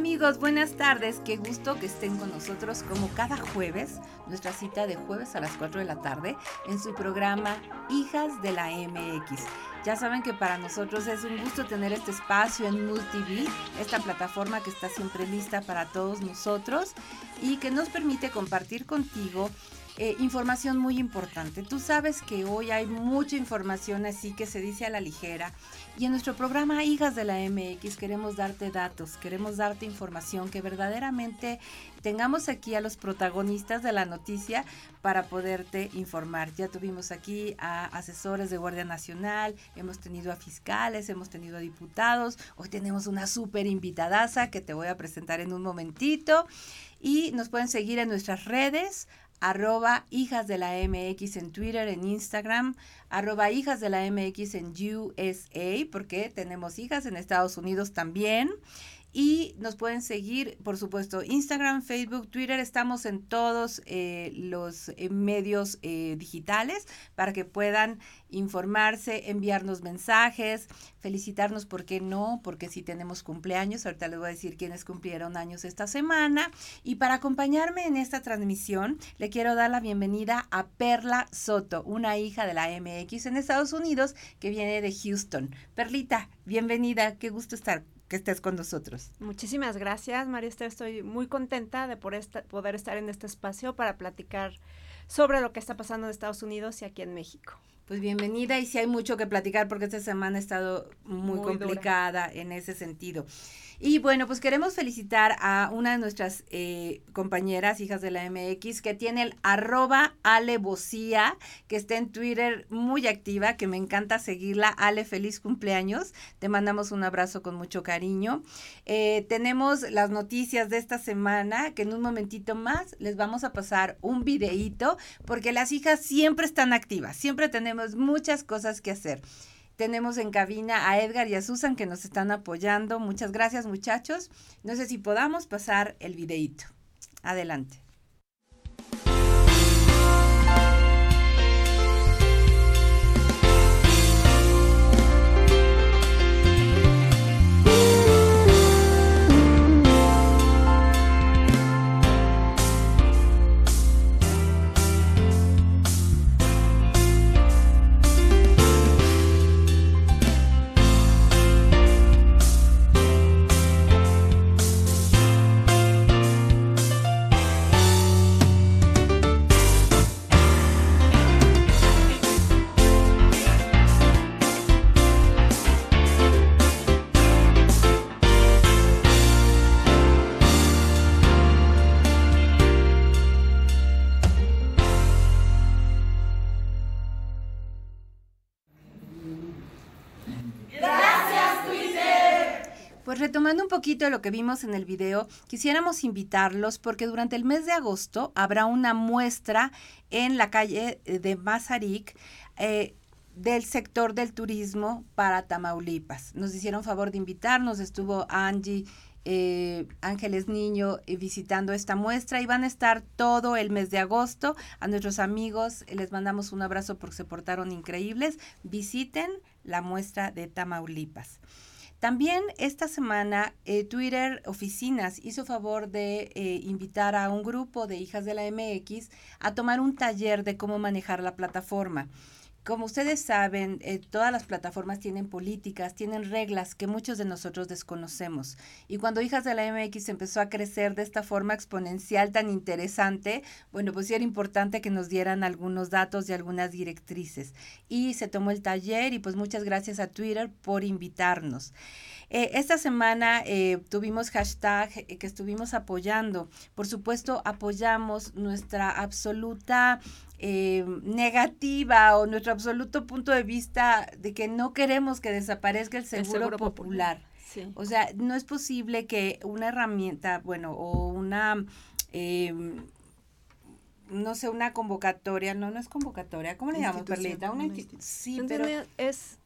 amigos? Buenas tardes. Qué gusto que estén con nosotros como cada jueves, nuestra cita de jueves a las 4 de la tarde en su programa Hijas de la MX. Ya saben que para nosotros es un gusto tener este espacio en MultiV, esta plataforma que está siempre lista para todos nosotros y que nos permite compartir contigo eh, información muy importante. Tú sabes que hoy hay mucha información así que se dice a la ligera y en nuestro programa Hijas de la MX queremos darte datos, queremos darte información que verdaderamente tengamos aquí a los protagonistas de la noticia para poderte informar. Ya tuvimos aquí a asesores de Guardia Nacional, hemos tenido a fiscales, hemos tenido a diputados, hoy tenemos una súper invitadaza que te voy a presentar en un momentito y nos pueden seguir en nuestras redes arroba hijas de la MX en Twitter, en Instagram, arroba hijas de la MX en USA, porque tenemos hijas en Estados Unidos también. Y nos pueden seguir, por supuesto, Instagram, Facebook, Twitter. Estamos en todos eh, los eh, medios eh, digitales para que puedan informarse, enviarnos mensajes, felicitarnos, ¿por qué no? Porque si tenemos cumpleaños, ahorita les voy a decir quiénes cumplieron años esta semana. Y para acompañarme en esta transmisión, le quiero dar la bienvenida a Perla Soto, una hija de la MX en Estados Unidos que viene de Houston. Perlita, bienvenida, qué gusto estar que estés con nosotros. Muchísimas gracias, María Esther. Estoy muy contenta de poder estar en este espacio para platicar sobre lo que está pasando en Estados Unidos y aquí en México. Pues bienvenida y si hay mucho que platicar porque esta semana ha estado muy, complicada en ese sentido. Y bueno, pues queremos felicitar a una de nuestras eh, compañeras, hijas de la MX, que tiene el arroba alebocía, que está en Twitter muy activa, que me encanta seguirla. Ale, feliz cumpleaños. Te mandamos un abrazo con mucho cariño. Eh, tenemos las noticias de esta semana, que en un momentito más les vamos a pasar un videíto, porque las hijas siempre están activas, siempre tenemos muchas cosas que hacer. Tenemos en cabina a Edgar y a Susan que nos están apoyando. Muchas gracias muchachos. No sé si podamos pasar el videíto. Adelante. Poquito de lo que vimos en el video, quisiéramos invitarlos porque durante el mes de agosto habrá una muestra en la calle de Mazarik. Eh, del sector del turismo para Tamaulipas. Nos hicieron favor de invitarnos, estuvo Angie eh, Ángeles Niño eh, visitando esta muestra y van a estar todo el mes de agosto. A nuestros amigos les mandamos un abrazo porque se portaron increíbles. Visiten la muestra de Tamaulipas. También esta semana eh, Twitter Oficinas hizo favor de eh, invitar a un grupo de hijas de la MX a tomar un taller de cómo manejar la plataforma. Como ustedes saben, eh, todas las plataformas tienen políticas, tienen reglas que muchos de nosotros desconocemos. Y cuando Hijas de la MX empezó a crecer de esta forma exponencial tan interesante, bueno, pues sí era importante que nos dieran algunos datos y algunas directrices. Y se tomó el taller y pues muchas gracias a Twitter por invitarnos. Eh, esta semana eh, tuvimos hashtag que estuvimos apoyando. Por supuesto, apoyamos nuestra absoluta eh, negativa o nuestro absoluto punto de vista de que no queremos que desaparezca el seguro, popular. O sea, no es posible que una herramienta, bueno, o una... Em, no sé, una convocatoria, no, no es convocatoria, ¿cómo le llamamos, Perlita? Una, sí, pero es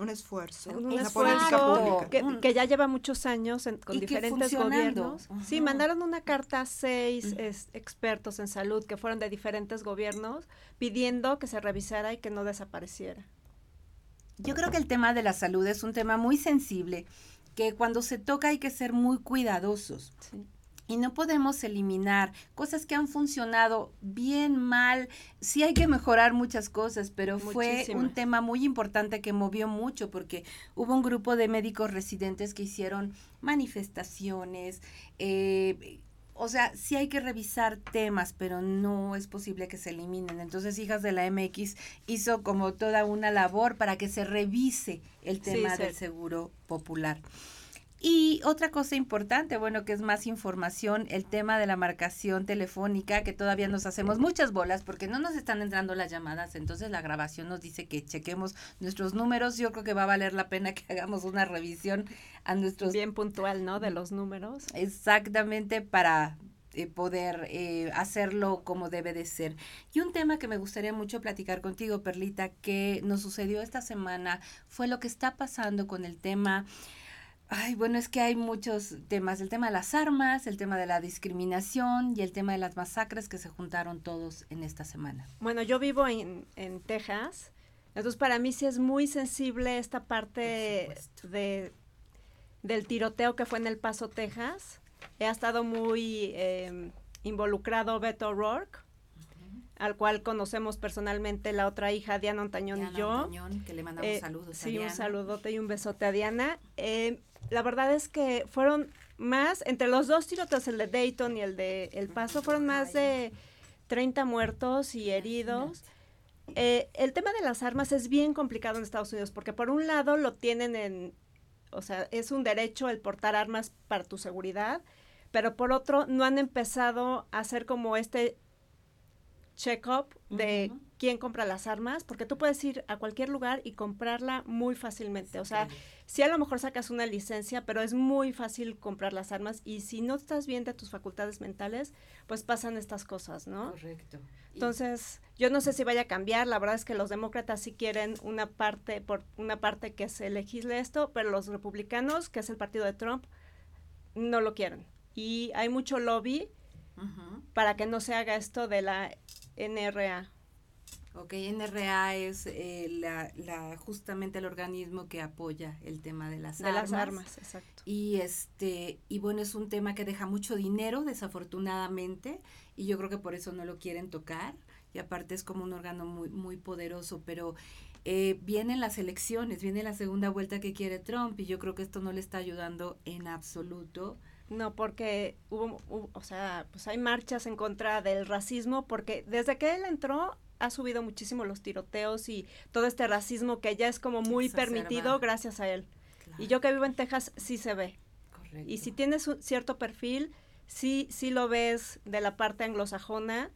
un esfuerzo, un una política pública. Que, ya lleva muchos años con diferentes gobiernos. Sí, mandaron una carta a seis expertos en salud que fueron de diferentes gobiernos pidiendo que se revisara y que no desapareciera. Yo creo que el tema de la salud es un tema muy sensible que cuando se toca hay que ser muy cuidadosos. Y no podemos eliminar cosas que han funcionado bien, mal. Sí hay que mejorar muchas cosas, pero fue un tema muy importante que movió mucho porque hubo un grupo de médicos residentes que hicieron manifestaciones, eh, o sea, sí hay que revisar temas, pero no es posible que se eliminen. Entonces, Hijas de la MX hizo como toda una labor para que se revise el tema del seguro popular. Y otra cosa importante, bueno, que es más información, el tema de la marcación telefónica, que todavía nos hacemos muchas bolas porque no nos están entrando las llamadas, entonces la grabación nos dice que chequemos nuestros números. Yo creo que va a valer la pena que hagamos una revisión a nuestros... Bien puntual, ¿no? De los números. Exactamente, para eh, poder eh, hacerlo como debe de ser. Y un tema que me gustaría mucho platicar contigo, Perlita, que nos sucedió esta semana, fue lo que está pasando con el tema Ay, bueno, es que hay muchos temas, el tema de las armas, el tema de la discriminación y el tema de las masacres que se juntaron todos en esta semana. Bueno, yo vivo en, en Texas, entonces para mí sí es muy sensible esta parte de, del tiroteo que fue en El Paso, Texas. He estado muy eh, involucrado Beto O'Rourke, al cual conocemos personalmente la otra hija, Diana Ontañón y yo. Que le mandamos eh, saludos sí, un saludote y un besote a Diana. Eh, la verdad es que fueron más, entre los dos tiroteos, el de Dayton y el de El Paso, fueron más de 30 muertos y heridos. Eh, el tema de las armas es bien complicado en Estados Unidos porque por un lado lo tienen en, o sea, es un derecho el portar armas para tu seguridad, pero por otro no han empezado a hacer como este check-up de quién compra las armas, porque tú puedes ir a cualquier lugar y comprarla muy fácilmente. O sea, si a lo mejor sacas una licencia, pero es muy fácil comprar las armas y si no estás bien de tus facultades mentales, pues pasan estas cosas, ¿no? Correcto. Entonces, yo no sé si vaya a cambiar, la verdad es que los demócratas sí quieren una parte, por una parte que se legisle esto, pero los republicanos, que es el partido de Trump, no lo quieren. Y hay mucho lobby para que no se haga esto de la NRA. Ok, NRA es eh, la, la, justamente el organismo que apoya el tema de las de armas. las armas, exacto. Y este y bueno es un tema que deja mucho dinero, desafortunadamente, y yo creo que por eso no lo quieren tocar. Y aparte es como un órgano muy muy poderoso, pero eh, vienen las elecciones, viene la segunda vuelta que quiere Trump y yo creo que esto no le está ayudando en absoluto no, porque hubo, o sea, pues hay marchas en contra del racismo, porque desde que él entró ha subido muchísimo los tiroteos y todo este racismo que ya es como muy permitido gracias a él. Y yo que vivo en Texas sí se ve. Correcto. Y si tienes un cierto perfil, sí, sí lo ves de la parte anglosajona,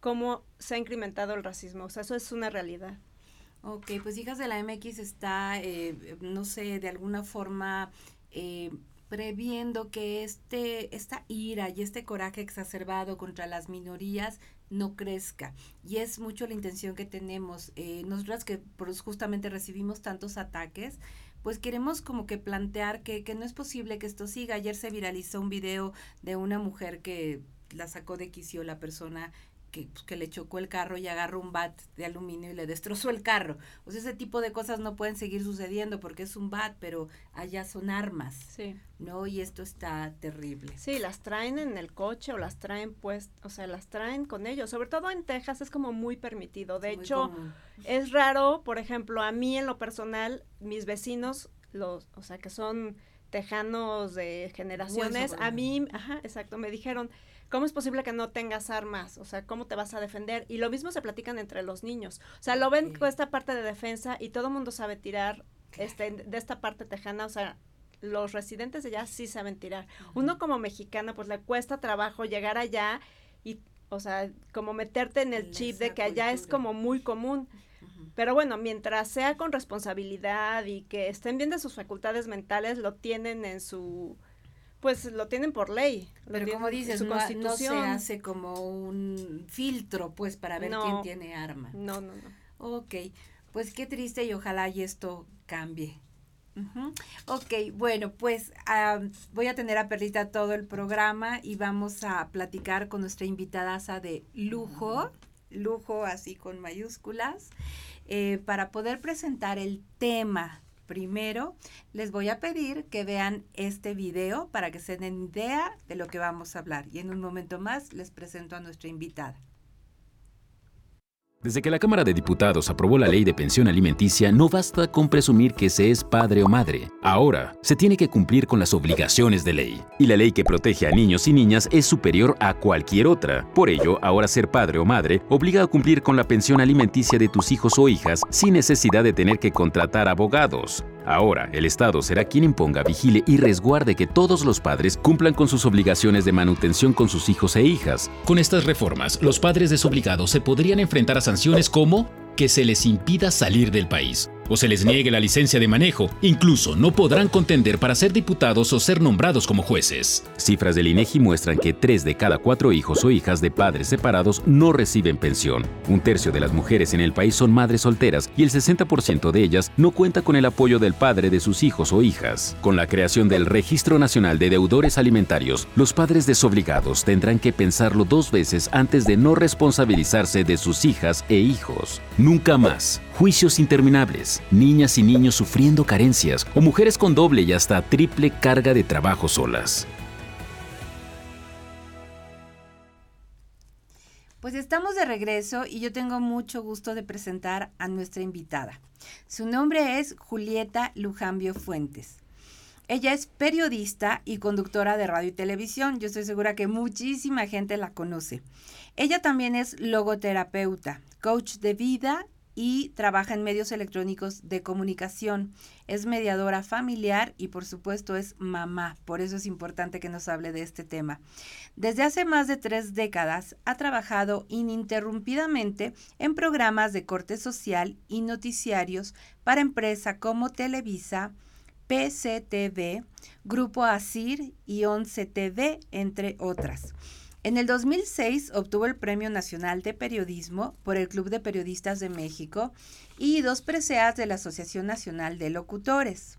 cómo se ha incrementado el racismo. O sea, eso es una realidad. Ok, pues Hijas de la MX está, eh, no sé, de alguna forma eh, previendo que este, esta ira y este coraje exacerbado contra las minorías no crezca. Y es mucho la intención que tenemos. Eh, nosotras que justamente recibimos tantos ataques, pues queremos como que plantear que, que no es posible que esto siga. Ayer se viralizó un video de una mujer que la sacó de quicio la persona que, pues, que le chocó el carro y agarró un bat de aluminio y le destrozó el carro. O sea, ese tipo de cosas no pueden seguir sucediendo porque es un bat, pero allá son armas. Sí. ¿No? Y esto está terrible. Sí, las traen en el coche o las traen pues, o sea, las traen con ellos. Sobre todo en Texas es como muy permitido. De hecho, es raro, por ejemplo, a mí en lo personal, mis vecinos, los, o sea, que son tejanos de generaciones, a mí, ajá, exacto, me dijeron, ¿Cómo es posible que no tengas armas? O sea, ¿cómo te vas a defender? Y lo mismo se platican entre los niños. O sea, lo ven con esta parte de defensa y todo el mundo sabe tirar este, de esta parte tejana. O sea, los residentes de allá sí saben tirar. Uno como mexicano, pues le cuesta trabajo llegar allá y, o sea, como meterte en el chip de que allá es como muy común. Pero bueno, mientras sea con responsabilidad y que estén bien de sus facultades mentales, lo tienen en su pues lo tienen por ley. Pero como dices, su no, no, se hace como un filtro, pues, para ver quién tiene arma. No, no, no. Ok, pues qué triste y ojalá y esto cambie. Ok, bueno, pues voy a tener a Perlita todo el programa y vamos a platicar con nuestra invitada de lujo, lujo así con mayúsculas, eh, para poder presentar el tema primero les voy a pedir que vean este video para que se den idea de lo que vamos a hablar. Y en un momento más les presento a nuestra invitada. Desde que la Cámara de Diputados aprobó la ley de pensión alimenticia, no basta con presumir que se es padre o madre. Ahora, se tiene que cumplir con las obligaciones de ley. Y la ley que protege a niños y niñas es superior a cualquier otra. Por ello, ahora ser padre o madre obliga a cumplir con la pensión alimenticia de tus hijos o hijas sin necesidad de tener que contratar abogados. Ahora, el Estado será quien imponga, vigile y resguarde que todos los padres cumplan con sus obligaciones de manutención con sus hijos e hijas. Con estas reformas, los padres desobligados se podrían enfrentar a sanciones como que se les impida salir del país o se les niegue la licencia de manejo. Incluso no podrán contender para ser diputados o ser nombrados como jueces. Cifras del INEGI muestran que 3 de cada 4 hijos o hijas de padres separados no reciben pensión. Un tercio de las mujeres en el país son madres solteras y el 60% de ellas no cuenta con el apoyo del padre de sus hijos o hijas. Con la creación del Registro Nacional de Deudores Alimentarios, los padres desobligados tendrán que pensarlo dos veces antes de no responsabilizarse de sus hijas e hijos. Nunca más. Juicios interminables, niñas y niños sufriendo carencias o mujeres con doble y hasta triple carga de trabajo solas. Pues estamos de regreso y yo tengo mucho gusto de presentar a nuestra invitada. Su nombre es Julieta Lujambio Fuentes. Ella es periodista y conductora de radio y televisión. Yo estoy segura que muchísima gente la conoce. Ella también es logoterapeuta, coach de vida y trabaja en medios electrónicos de comunicación. Es mediadora familiar y por supuesto es mamá. Por eso es importante que nos hable de este tema. Desde hace más de tres décadas ha trabajado ininterrumpidamente en programas de corte social y noticiarios para empresas como Televisa, PCTV, Grupo ASIR y 11 TV, entre otras. En el 2006 obtuvo el Premio Nacional de Periodismo por el Club de Periodistas de México y dos preseas de la Asociación Nacional de Locutores.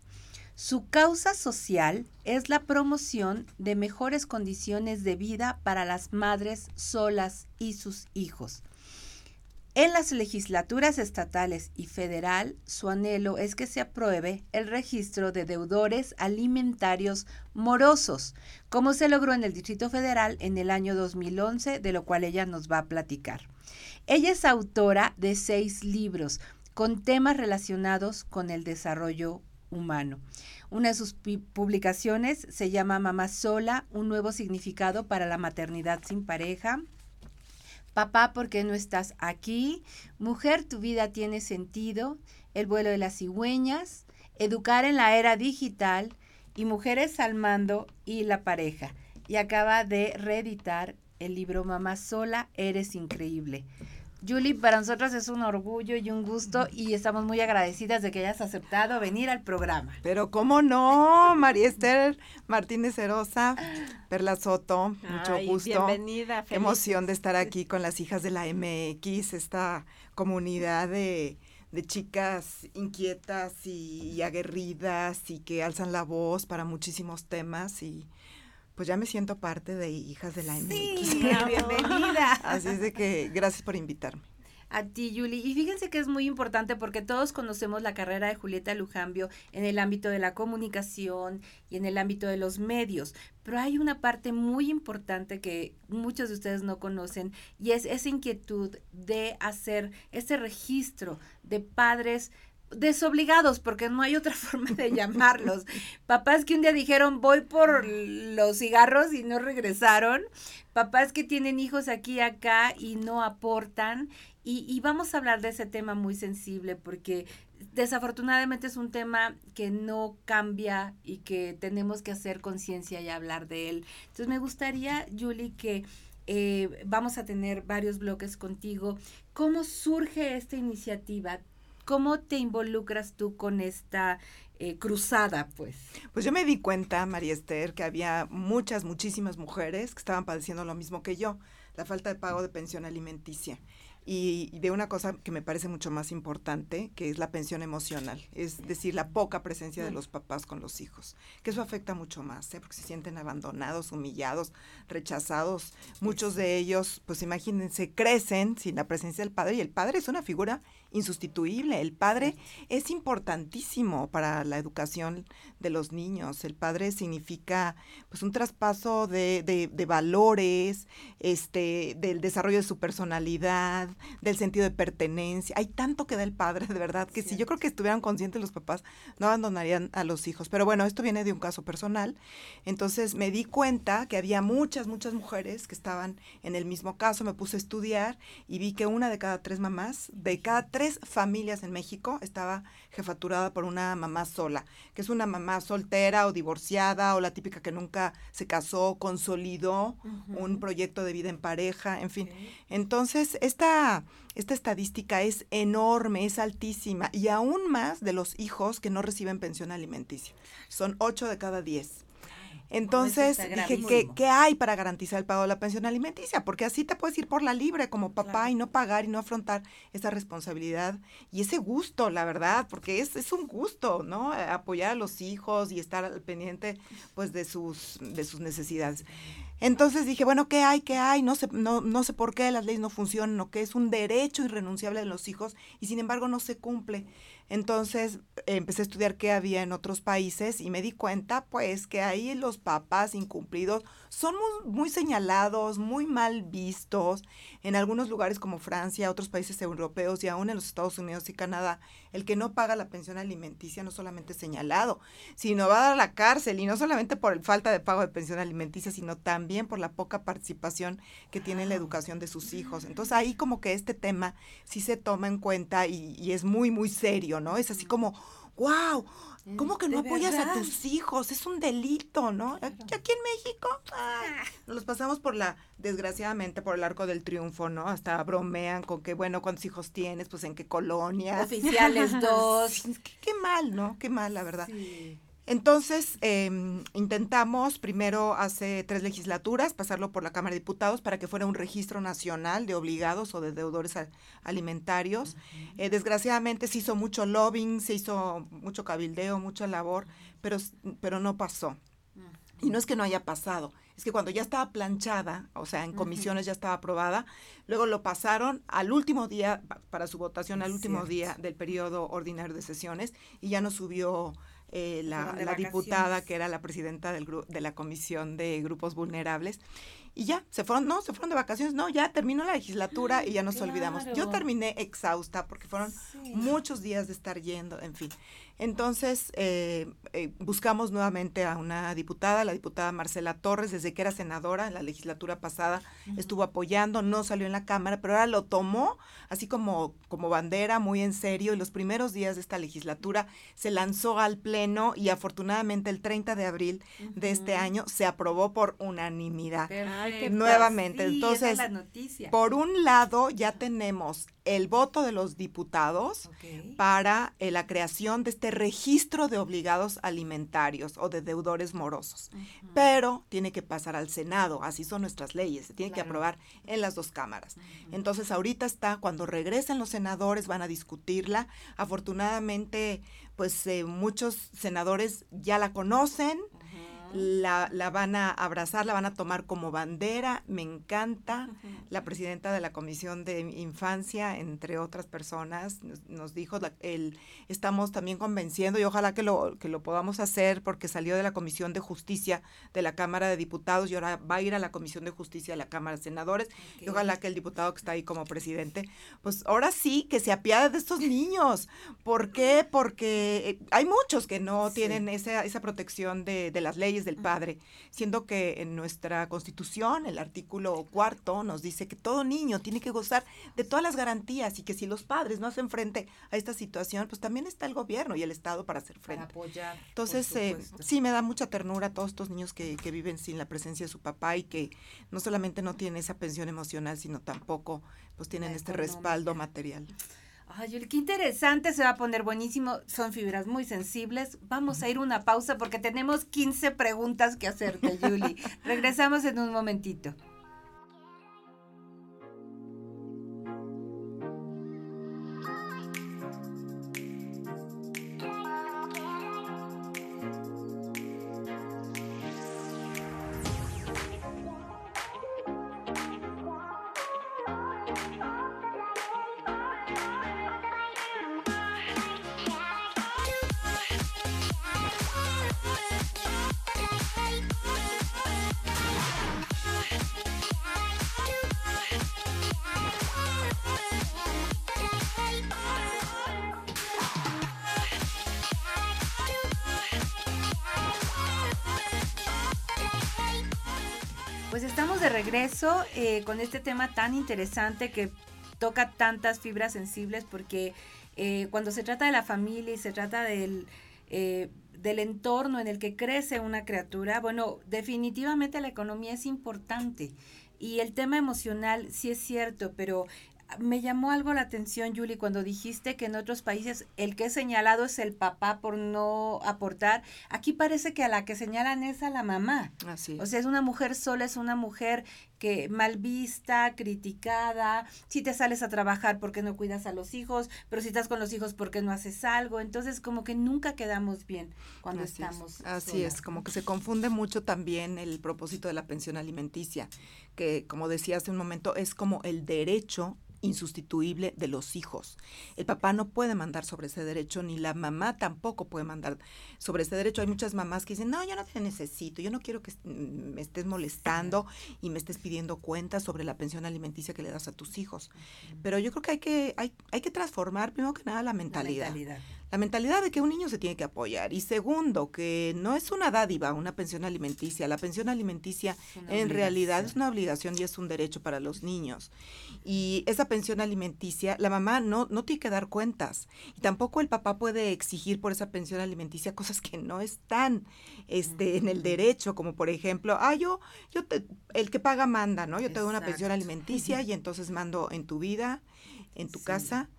Su causa social es la promoción de mejores condiciones de vida para las madres solas y sus hijos. En las legislaturas estatales y federal, su anhelo es que se apruebe el registro de deudores alimentarios morosos, como se logró en el Distrito Federal en el año 2011, de lo cual ella nos va a platicar. Ella es autora de seis libros con temas relacionados con el desarrollo humano. Una de sus publicaciones se llama Mamá Sola, un nuevo significado para la maternidad sin pareja. Papá, ¿por qué no estás aquí? Mujer, tu vida tiene sentido. El vuelo de las cigüeñas. Educar en la era digital. Y Mujeres al mando y la pareja. Y acaba de reeditar el libro Mamá Sola, Eres Increíble. Julie, para nosotros es un orgullo y un gusto y estamos muy agradecidas de que hayas aceptado venir al programa. Pero cómo no, María Esther Martínez Herosa, Perla Soto, mucho gusto. Bienvenida. Qué emoción de estar aquí con las hijas de la MX, esta comunidad de, chicas inquietas y, aguerridas y que alzan la voz para muchísimos temas y pues ya me siento parte de Hijas de la MX. Sí, bienvenida. Así es de que gracias por invitarme. A ti, Julie. Y fíjense que es muy importante porque todos conocemos la carrera de Julieta Lujambio en el ámbito de la comunicación y en el ámbito de los medios. Pero hay una parte muy importante que muchos de ustedes no conocen y es esa inquietud de hacer ese registro de padres desobligados, porque no hay otra forma de llamarlos. Papás que un día dijeron, voy por los cigarros y no regresaron. Papás que tienen hijos aquí y acá y no aportan. Y, y vamos a hablar de ese tema muy sensible porque desafortunadamente es un tema que no cambia y que tenemos que hacer conciencia y hablar de él. Entonces me gustaría, Julie, que eh, vamos a tener varios bloques contigo. ¿Cómo surge esta iniciativa? ¿Cómo te involucras tú con esta eh, cruzada, pues? Pues yo me di cuenta, María Esther, que había muchas, muchísimas mujeres que estaban padeciendo lo mismo que yo, la falta de pago de pensión alimenticia y, de una cosa que me parece mucho más importante, que es la pensión emocional, es decir, la poca presencia de los papás con los hijos, que eso afecta mucho más, ¿eh? porque se sienten abandonados, humillados, rechazados. Muchos de ellos, pues imagínense, crecen sin la presencia del padre y el padre es una figura insustituible. El padre es importantísimo para la educación de los niños. El padre significa pues un traspaso de, de, valores, este, del desarrollo de su personalidad, del sentido de pertenencia. Hay tanto que da el padre, de verdad, que si yo creo que estuvieran conscientes los papás, no abandonarían a los hijos. Pero bueno, esto viene de un caso personal. Entonces me di cuenta que había muchas, muchas mujeres que estaban en el mismo caso. Me puse a estudiar y vi que una de cada tres mamás, de cada tres familias en México, estaba jefaturada por una mamá sola, que es una mamá soltera o divorciada o la típica que nunca se casó, consolidó un proyecto de vida en pareja, en fin. Entonces, esta, esta estadística es enorme, es altísima y aún más de los hijos que no reciben pensión alimenticia. Son ocho de cada diez. Entonces dije, ¿qué, hay para garantizar el pago de la pensión alimenticia? Porque así te puedes ir por la libre como papá y no pagar y no afrontar esa responsabilidad y ese gusto, la verdad, porque es, es un gusto, ¿no? Apoyar a los hijos y estar al pendiente pues de sus, de sus necesidades. Entonces dije, bueno, ¿qué hay? ¿Qué hay? No sé, no, no sé por qué las leyes no funcionan o que es un derecho irrenunciable de los hijos y sin embargo no se cumple. Entonces empecé a estudiar qué había en otros países y me di cuenta pues que ahí los papás incumplidos son muy, señalados, muy mal vistos. En algunos lugares como Francia, otros países europeos y aún en los Estados Unidos y Canadá, el que no paga la pensión alimenticia no solamente es señalado, sino va a dar la cárcel y no solamente por el falta de pago de pensión alimenticia, sino también por la poca participación que tiene en la educación de sus hijos. Entonces ahí como que este tema sí se toma en cuenta y, y es muy, muy serio, ¿no? Es así como wow, ¿cómo que no apoyas a tus hijos? Es un delito, ¿no? Aquí en México ah. nos los pasamos por la, desgraciadamente, por el arco del triunfo, ¿no? Hasta bromean con que, bueno, ¿cuántos hijos tienes? Pues en qué colonia. Oficiales dos. qué, mal, ¿no? Qué mal, la verdad. Sí. Entonces, em, intentamos primero hace tres legislaturas pasarlo por la Cámara de Diputados para que fuera un registro nacional de obligados o de deudores alimentarios. Eh, desgraciadamente se hizo mucho lobbying, se hizo mucho cabildeo, mucha labor, pero, pero no pasó. Y no es que no haya pasado, es que cuando ya estaba planchada, o sea, en comisiones ya estaba aprobada, luego lo pasaron al último día, para su votación, al último día del periodo ordinario de sesiones, y ya no subió eh, la, diputada que era la presidenta del de la Comisión de Grupos Vulnerables. Y ya, se fueron, no, se fueron de vacaciones, no, ya terminó la legislatura y ya nos olvidamos. Yo terminé exhausta porque fueron muchos días de estar yendo, en fin. Entonces, eh, eh, buscamos nuevamente a una diputada, la diputada Marcela Torres, desde que era senadora en la legislatura pasada, estuvo apoyando, no salió en la Cámara, pero ahora lo tomó así como, como bandera, muy en serio, y los primeros días de esta legislatura se lanzó al Pleno y afortunadamente el 30 de abril de este año se aprobó por unanimidad. Nuevamente, entonces, por un lado ya tenemos el voto de los diputados para eh, la creación de este registro de obligados alimentarios o de deudores morosos. Pero tiene que pasar al Senado, así son nuestras leyes, se tiene que aprobar en las dos cámaras. Entonces ahorita está, cuando regresen los senadores van a discutirla. Afortunadamente, pues eh, muchos senadores ya la conocen la, la, van a abrazar, la van a tomar como bandera. Me encanta. La presidenta de la Comisión de Infancia, entre otras personas, nos, dijo, el, estamos también convenciendo y ojalá que lo, que lo podamos hacer porque salió de la Comisión de Justicia de la Cámara de Diputados y ahora va a ir a la Comisión de Justicia de la Cámara de Senadores y ojalá que el diputado que está ahí como presidente, pues ahora sí que se apiade de estos niños. ¿Por qué? Porque eh, hay muchos que no tienen esa, esa protección de, de las leyes del padre, siendo que en nuestra constitución el artículo cuarto nos dice que todo niño tiene que gozar de todas las garantías y que si los padres no hacen frente a esta situación, pues también está el gobierno y el Estado para hacer frente. Para apoyar. Entonces, eh, sí me da mucha ternura a todos estos niños que, que viven sin la presencia de su papá y que no solamente no tienen esa pensión emocional, sino tampoco pues tienen este respaldo material. Ay, qué interesante, se va a poner buenísimo. Son fibras muy sensibles. Vamos a ir una pausa porque tenemos 15 preguntas que hacerte, Julie. Regresamos en un momentito. De regreso eh, con este tema tan interesante que toca tantas fibras sensibles porque eh, cuando se trata de la familia y se trata del, eh, del entorno en el que crece una criatura, bueno, definitivamente la economía es importante. Y el tema emocional sí es cierto, pero me llamó algo la atención, Julie, cuando dijiste que en otros países el que es señalado es el papá por no aportar. Aquí parece que a la que señalan es a la mamá. Así. O sea, es una mujer sola, es una mujer que mal vista, criticada. Si te sales a trabajar, porque no cuidas a los hijos? Pero si estás con los hijos, porque no haces algo? Entonces, como que nunca quedamos bien cuando estamos. Así es, como que se confunde mucho también el propósito de la pensión alimenticia, que como decía hace un momento, es como el derecho insustituible de los hijos. El papá no puede mandar sobre ese derecho, ni la mamá tampoco puede mandar sobre ese derecho. Hay muchas mamás que dicen, no, yo no te necesito, yo no quiero que me estés molestando y me estés pidiendo cuentas sobre la pensión alimenticia que le das a tus hijos. Pero yo creo que hay que, hay, hay que transformar, primero que nada, la mentalidad. La mentalidad la mentalidad de que un niño se tiene que apoyar. Y segundo, que no es una dádiva, una pensión alimenticia. La pensión alimenticia en realidad es una obligación y es un derecho para los niños. Y esa pensión alimenticia, la mamá no, no tiene que dar cuentas. Y tampoco el papá puede exigir por esa pensión alimenticia cosas que no están este, en el derecho, como por ejemplo, ah, yo, yo el que paga manda, ¿no? Yo te doy una pensión alimenticia y entonces mando en tu vida, en tu casa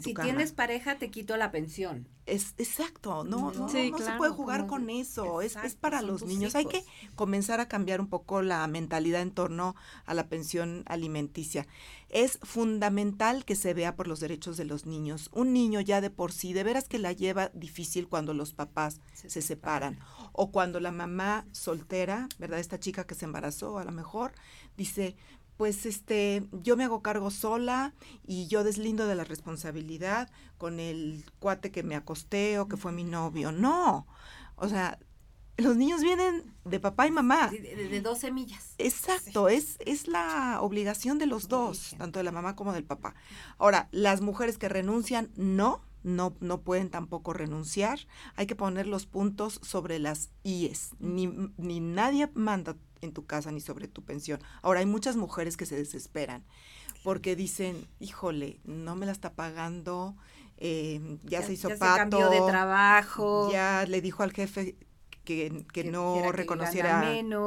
si tienes pareja, te quito la pensión. Es exacto, no, no, no, se puede jugar con eso, es, es, para los niños. Hay que comenzar a cambiar un poco la mentalidad en torno a la pensión alimenticia. Es fundamental que se vea por los derechos de los niños. Un niño ya de por sí, de veras que la lleva difícil cuando los papás se, separan o cuando la mamá soltera, ¿verdad? Esta chica que se embarazó a lo mejor, dice, pues este, yo me hago cargo sola y yo deslindo de la responsabilidad con el cuate que me acosté o que fue mi novio. No, o sea, los niños vienen de papá y mamá. De, dos semillas. Exacto, es, es la obligación de los dos, tanto de la mamá como del papá. Ahora, las mujeres que renuncian, no, no, no pueden tampoco renunciar. Hay que poner los puntos sobre las IES. Ni, ni nadie manda en tu casa ni sobre tu pensión. Ahora, hay muchas mujeres que se desesperan porque dicen, híjole, no me la está pagando, eh, ya, se hizo ya pato. cambió de trabajo. Ya le dijo al jefe que, que, no reconociera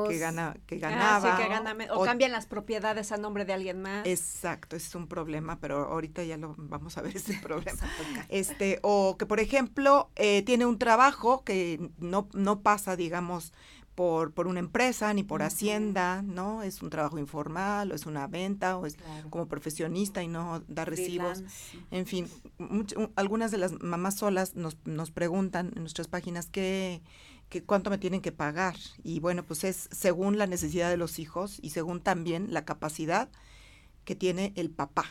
que, gana, que ah, ganaba. o, cambian las propiedades a nombre de alguien más. Exacto, ese es un problema, pero ahorita ya lo vamos a ver ese problema. este, o que por ejemplo eh, tiene un trabajo que no, no pasa, digamos, por, por una empresa ni por Hacienda, ¿no? Es un trabajo informal o es una venta o es como profesionista y no da recibos. En fin, algunas de las mamás solas nos, nos preguntan en nuestras páginas qué, qué, cuánto me tienen que pagar. Y bueno, pues es según la necesidad de los hijos y según también la capacidad que tiene el papá.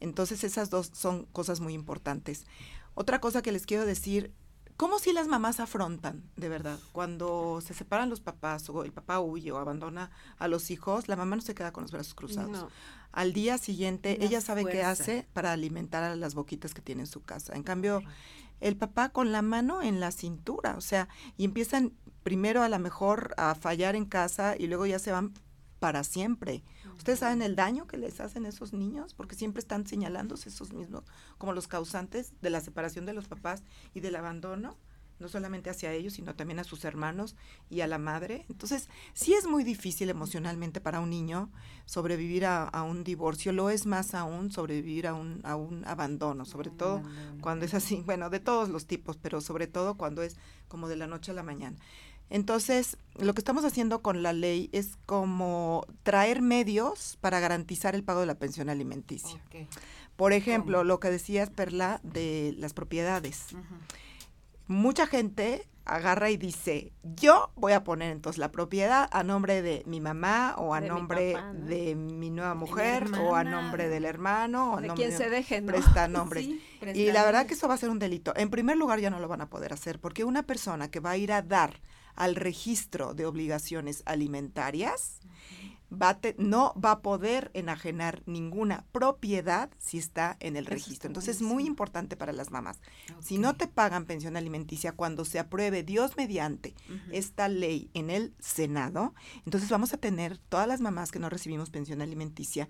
Entonces esas dos son cosas muy importantes. Otra cosa que les quiero decir ¿Cómo si las mamás afrontan, de verdad? Cuando se separan los papás o el papá huye o abandona a los hijos, la mamá no se queda con los brazos cruzados. Al día siguiente, ella sabe qué hace para alimentar a las boquitas que tiene en su casa. En cambio, el papá con la mano en la cintura, o sea, y empiezan primero a lo mejor a fallar en casa y luego ya se van para siempre. ¿Ustedes saben el daño que les hacen esos niños? Porque siempre están señalándose esos mismos como los causantes de la separación de los papás y del abandono, no solamente hacia ellos, sino también a sus hermanos y a la madre. Entonces, sí es muy difícil emocionalmente para un niño sobrevivir a, un divorcio, lo es más aún sobrevivir a un, a un abandono, sobre todo cuando es así, bueno, de todos los tipos, pero sobre todo cuando es como de la noche a la mañana. Entonces, lo que estamos haciendo con la ley es como traer medios para garantizar el pago de la pensión alimenticia. Por ejemplo, lo que decías, Perla, de las propiedades. Mucha gente agarra y dice, yo voy a poner entonces la propiedad a nombre de mi mamá o a nombre de mi nueva mujer o a nombre del hermano o de quien se deje, presta nombre. y la verdad que eso va a ser un delito. En primer lugar ya no lo van a poder hacer porque una persona que va a ir a dar al registro de obligaciones alimentarias, va no va a poder enajenar ninguna propiedad si está en el registro. Entonces es muy importante para las mamás. Si no te pagan pensión alimenticia cuando se apruebe Dios mediante esta ley en el Senado, entonces vamos a tener todas las mamás que no recibimos pensión alimenticia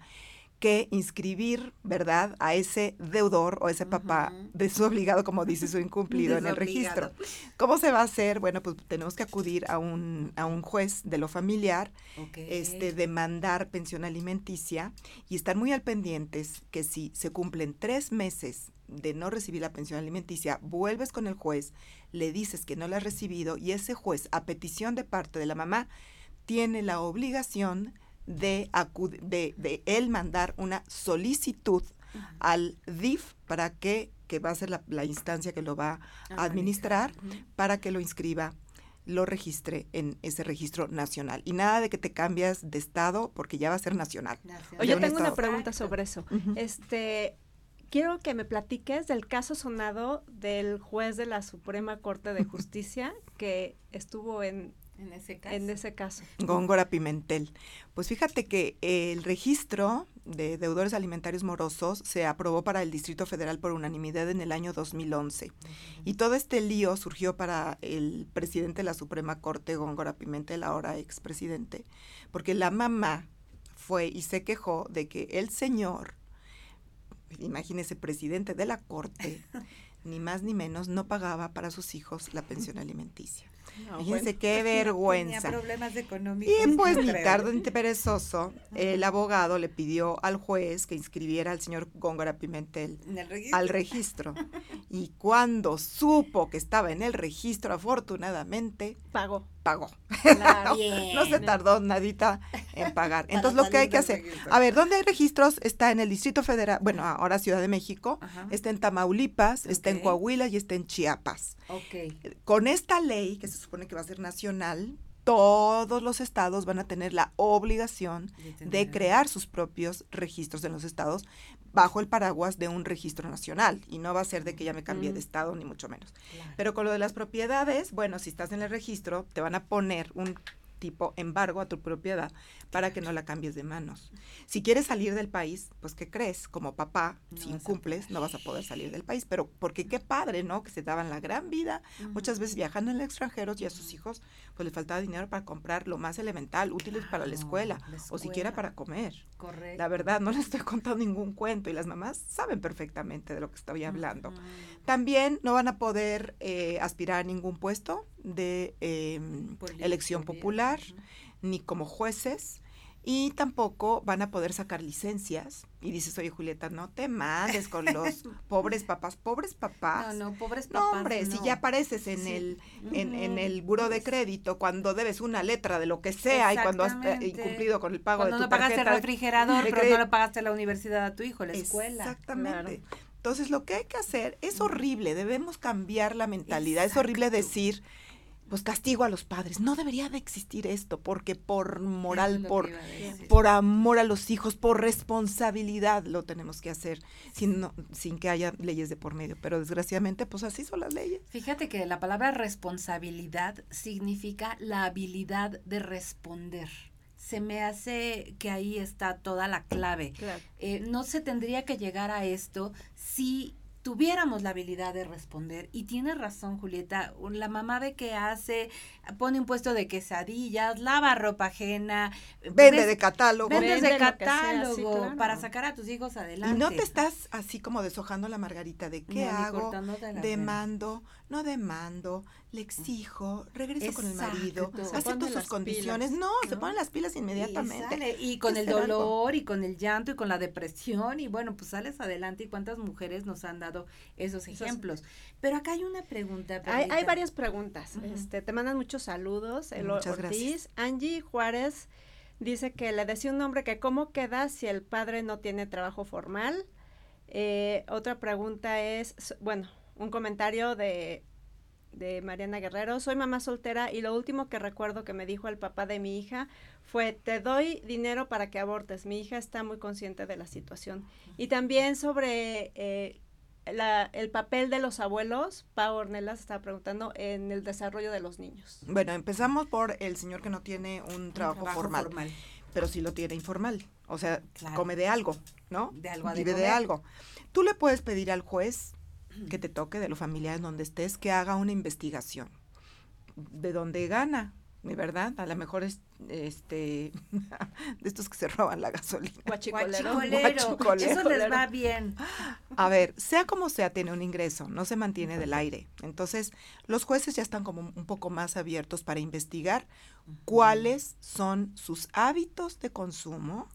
que inscribir, ¿verdad?, a ese deudor o ese papá desobligado, como dice su incumplido en el registro. ¿Cómo se va a hacer? Bueno, pues tenemos que acudir a un, a un juez de lo familiar, este, demandar pensión alimenticia y estar muy al pendientes que si se cumplen tres meses de no recibir la pensión alimenticia, vuelves con el juez, le dices que no la has recibido y ese juez, a petición de parte de la mamá, tiene la obligación de, de, de él mandar una solicitud al DIF para que, que va a ser la, instancia que lo va a administrar, para que lo inscriba lo registre en ese registro nacional. Y nada de que te cambias de estado porque ya va a ser nacional. Oye, yo tengo una pregunta sobre eso. Este, quiero que me platiques del caso sonado del juez de la Suprema Corte de Justicia que estuvo en en ese caso. En ese caso. Góngora Pimentel. Pues fíjate que el registro de deudores alimentarios morosos se aprobó para el Distrito Federal por unanimidad en el año 2011. Y todo este lío surgió para el presidente de la Suprema Corte, Góngora Pimentel, ahora expresidente, porque la mamá fue y se quejó de que el señor, imagínese, presidente de la Corte, ni más ni menos, no pagaba para sus hijos la pensión alimenticia. Fíjense qué vergüenza. Tenía problemas económicos. Y pues ni tarde ni perezoso, el abogado le pidió al juez que inscribiera al señor Góngora Pimentel al registro. Y cuando supo que estaba en el registro, afortunadamente, pagó. Pagó. no, se tardó nadita en pagar. Entonces lo que hay que hacer, a ver, ¿dónde hay registros? Está en el Distrito Federal, bueno, ahora Ciudad de México, está en Tamaulipas, está en Coahuila y está en Chiapas. Con esta ley, que se supone que va a ser nacional, todos los estados van a tener la obligación de, crear sus propios registros en los estados bajo el paraguas de un registro nacional. Y no va a ser de que ya me cambie de estado ni mucho menos. Pero con lo de las propiedades, bueno, si estás en el registro, te van a poner un tipo embargo a tu propiedad para que no la cambies de manos. Si quieres salir del país, pues ¿qué crees? Como papá, si incumples, no vas a poder salir del país, pero porque qué padre, ¿no? Que se daban la gran vida, muchas veces viajando en el extranjero y a sus hijos pues les faltaba dinero para comprar lo más elemental, útiles para la escuela, o siquiera para comer. Correcto. La verdad, no les estoy contando ningún cuento y las mamás saben perfectamente de lo que estoy hablando. También no van a poder eh, aspirar a ningún puesto de em, elección popular ni como jueces, y tampoco van a poder sacar licencias. Y dices, oye, Julieta, no te mandes con los pobres papás. ¿Pobres papás? No, no, pobres papás. No, hombre, si ya apareces en el en, el buro de crédito cuando debes una letra de lo que sea y cuando has eh, incumplido con el pago de tu no pagaste el refrigerador, pero no le pagaste la universidad a tu hijo, la escuela. Exactamente. Entonces, lo que hay que hacer es horrible. Debemos cambiar la mentalidad. Es horrible decir pues castigo a los padres. No debería de existir esto, porque por moral, por, por amor a los hijos, por responsabilidad lo tenemos que hacer, sin, sin que haya leyes de por medio. Pero desgraciadamente, pues así son las leyes. Fíjate que la palabra responsabilidad significa la habilidad de responder se me hace que ahí está toda la clave. Eh, no se tendría que llegar a esto si tuviéramos la habilidad de responder. Y tiene razón, Julieta, la mamá ve que hace, pone un puesto de quesadillas, lava ropa ajena. Vende de catálogo. Vende de catálogo para sacar a tus hijos adelante. Y no te estás así como deshojando la margarita de qué hago, demando, no demando, le exijo, regreso con el marido, acepto sus condiciones. no, se ponen las pilas inmediatamente. Y, con el dolor y con el llanto y con la depresión y bueno, pues sales adelante y cuántas mujeres nos han dado esos ejemplos. Pero acá hay una pregunta. Hay, hay, varias preguntas. este, te mandan muchos saludos. El Muchas Ortiz, Angie Juárez dice que le decía un nombre que cómo queda si el padre no tiene trabajo formal. Eh, otra pregunta es, bueno, un comentario de, de Mariana Guerrero. Soy mamá soltera y lo último que recuerdo que me dijo el papá de mi hija fue, te doy dinero para que abortes. Mi hija está muy consciente de la situación. Y también sobre eh, la, el papel de los abuelos, Pau Ornelas está preguntando, en el desarrollo de los niños. Bueno, empezamos por el señor que no tiene un trabajo, formal. pero sí lo tiene informal. O sea, come de algo, ¿no? De algo Vive de, algo. Tú le puedes pedir al juez que te toque de lo familiar en donde estés que haga una investigación de dónde gana, ¿verdad? A lo mejor es este de estos que se roban la gasolina. Guachicolero. Eso les va bien. A ver, sea como sea, tiene un ingreso, no se mantiene del aire. Entonces, los jueces ya están como un poco más abiertos para investigar cuáles son sus hábitos de consumo,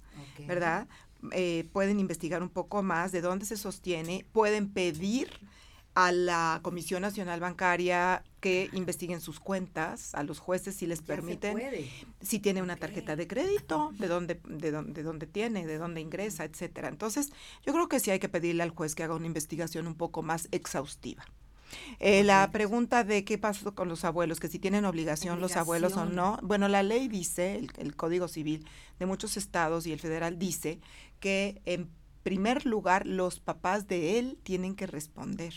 ¿verdad? Eh, pueden investigar un poco más de dónde se sostiene, pueden pedir a la Comisión Nacional Bancaria que investiguen sus cuentas, a los jueces si les permiten, si tiene una tarjeta de crédito, de dónde, de dónde, de dónde tiene, de dónde ingresa, etcétera. Entonces, yo creo que sí hay que pedirle al juez que haga una investigación un poco más exhaustiva. Eh, la pregunta de qué pasa con los abuelos, que si tienen obligación, los abuelos o no. Bueno, la ley dice, el, el, Código Civil de muchos estados y el federal dice que en primer lugar los papás de él tienen que responder.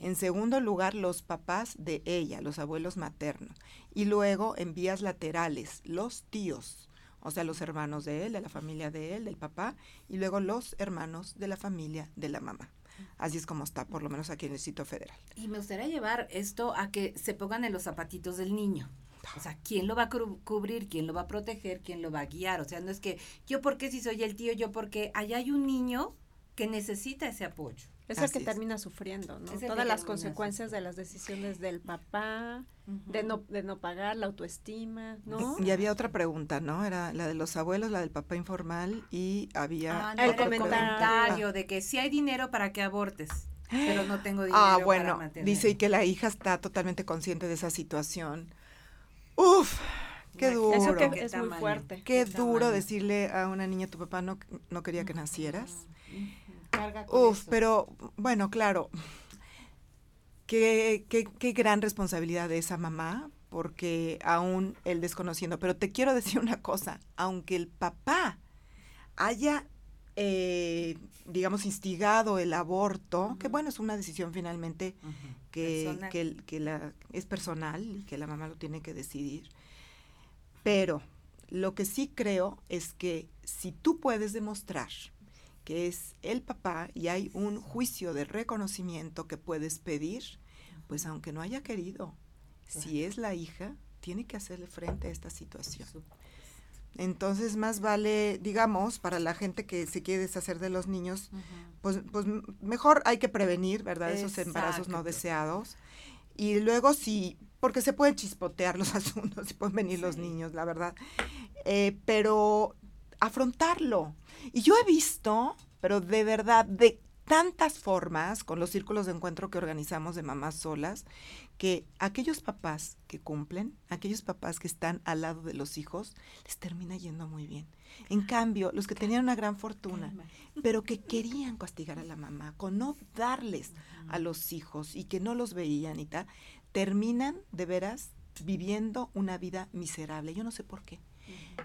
En segundo lugar, los papás de ella, los abuelos maternos. Y luego en vías laterales, los tíos, o sea, los hermanos de él, de la familia de él, del papá, y luego los hermanos de la familia de la mamá. Así es como está, por lo menos aquí en el sitio federal. Y me gustaría llevar esto a que se pongan en los zapatitos del niño. O sea, ¿quién lo va a cubrir? ¿Quién lo va a proteger? ¿Quién lo va a guiar? O sea, no es que yo porque si soy el tío, yo porque allá hay un niño que necesita ese apoyo. Es el que termina sufriendo, ¿no? Todas las consecuencias de las decisiones del papá, de, no, de no pagar, la autoestima, ¿no? Y, había otra pregunta, ¿no? Era la de los abuelos, la del papá informal y había... Ah, el comentario de que si hay dinero para que abortes. Pero no tengo dinero. Ah, bueno, dice y que la hija está totalmente consciente de esa situación. Uf, Qué duro. Eso que es muy fuerte. Qué, duro decirle a una niña, tu papá no, no quería que nacieras. Uf, pero bueno, claro. Qué, qué, qué gran responsabilidad de esa mamá, porque aún él desconociendo. Pero te quiero decir una cosa, aunque el papá haya, eh, digamos, instigado el aborto, que bueno, es una decisión finalmente que, que, que, la, es personal y que la mamá lo tiene que decidir. Pero lo que sí creo es que si tú puedes demostrar que es el papá y hay un juicio de reconocimiento que puedes pedir, pues aunque no haya querido, si es la hija, tiene que hacerle frente a esta situación. Entonces, más vale, digamos, para la gente que se quiere deshacer de los niños, pues, pues mejor hay que prevenir, ¿verdad? Esos embarazos no deseados. Y luego sí, porque se pueden chispotear los asuntos, y pueden venir los niños, la verdad. Eh, pero afrontarlo. Y yo he visto, pero de verdad, de tantas formas, con los círculos de encuentro que organizamos de mamás solas, que aquellos papás que cumplen, aquellos papás que están al lado de los hijos, les termina yendo muy bien. En cambio, los que tenían una gran fortuna, pero que querían castigar a la mamá, con no darles a los hijos y que no los veían y tal, terminan de veras viviendo una vida miserable. Yo no sé por qué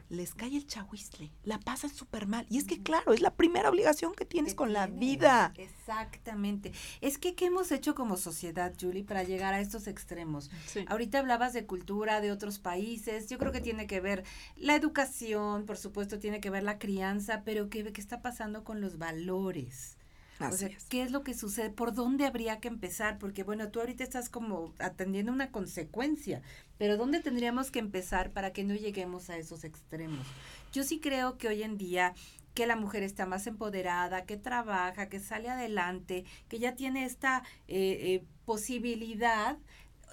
les cae el chahuizle, la pasan súper mal. Y es que, claro, es la primera obligación que tienes con la vida. Exactamente. Es que, ¿qué hemos hecho como sociedad, Julie, para llegar a estos extremos? Ahorita hablabas de cultura de otros países. Yo creo que tiene que ver la educación, por supuesto, tiene que ver la crianza, pero ¿qué, qué está pasando con los valores? O sea, ¿qué es lo que sucede? ¿Por dónde habría que empezar? Porque bueno, tú ahorita estás como atendiendo una consecuencia, pero ¿dónde tendríamos que empezar para que no lleguemos a esos extremos? Yo sí creo que hoy en día que la mujer está más empoderada, que trabaja, que sale adelante, que ya tiene esta eh, eh, posibilidad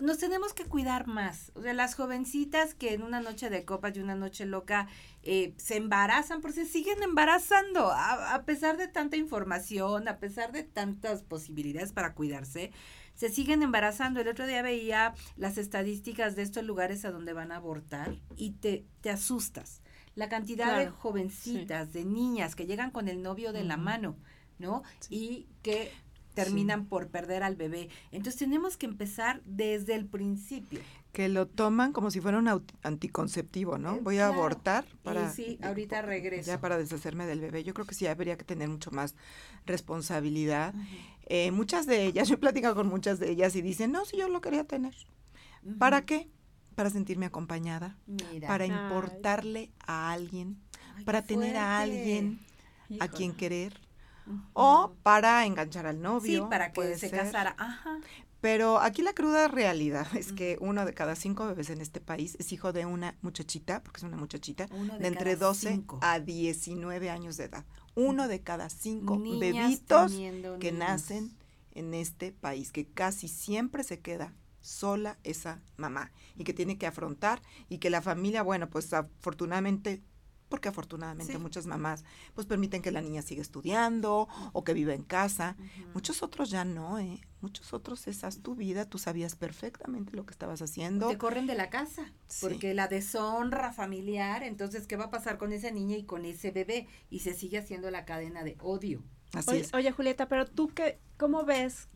nos tenemos que cuidar más. O sea, las jovencitas que en una noche de copas y una noche loca eh, se embarazan, porque se siguen embarazando, a, pesar de tanta información, a pesar de tantas posibilidades para cuidarse, se siguen embarazando. El otro día veía las estadísticas de estos lugares a donde van a abortar y te, te asustas. La cantidad de jovencitas, de niñas que llegan con el novio de la mano, ¿no? Y que terminan por perder al bebé. Entonces tenemos que empezar desde el principio. Que lo toman como si fuera un anticonceptivo, ¿no? Eh, Voy a abortar para... sí, ahorita regreso. Ya para deshacerme del bebé. Yo creo que sí habría que tener mucho más responsabilidad. Eh, muchas de ellas, yo he platicado con muchas de ellas y dicen, no, si yo lo quería tener. ¿Para qué? Para sentirme acompañada, para importarle a alguien, para tener a alguien a quien querer o para enganchar al novio. Sí, para que se casara. Ajá. Pero aquí la cruda realidad es que uno de cada cinco bebés en este país es hijo de una muchachita, porque es una muchachita, de, entre 12 a 19 años de edad. Uno de cada cinco bebitos que nacen en este país, que casi siempre se queda sola esa mamá y que tiene que afrontar y que la familia, bueno, pues afortunadamente porque afortunadamente muchas mamás pues permiten que la niña siga estudiando o que viva en casa. Muchos otros ya no, ¿eh? Muchos otros es haz tu vida, tú sabías perfectamente lo que estabas haciendo. Te corren de la casa, porque la deshonra familiar, entonces, ¿qué va a pasar con esa niña y con ese bebé? Y se sigue haciendo la cadena de odio. Así es. Oye, Julieta, pero tú, qué, ¿cómo ves?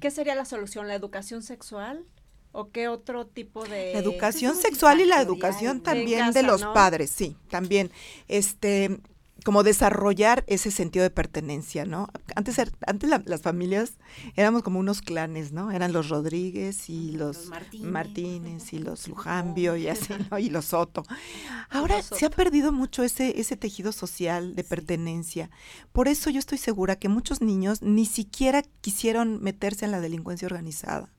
¿Qué sería la solución? ¿La educación sexual? ¿O qué otro tipo de... educación sexual y la educación también de los padres, sí, también. Este, como desarrollar ese sentido de pertenencia, ¿no? Antes, er, antes las familias éramos como unos clanes, ¿no? Eran los Rodríguez y los, Martínez. y los Lujambio y así, ¿no? Y los Soto. Ahora se ha perdido mucho ese, ese tejido social de pertenencia. Por eso yo estoy segura que muchos niños ni siquiera quisieron meterse en la delincuencia organizada,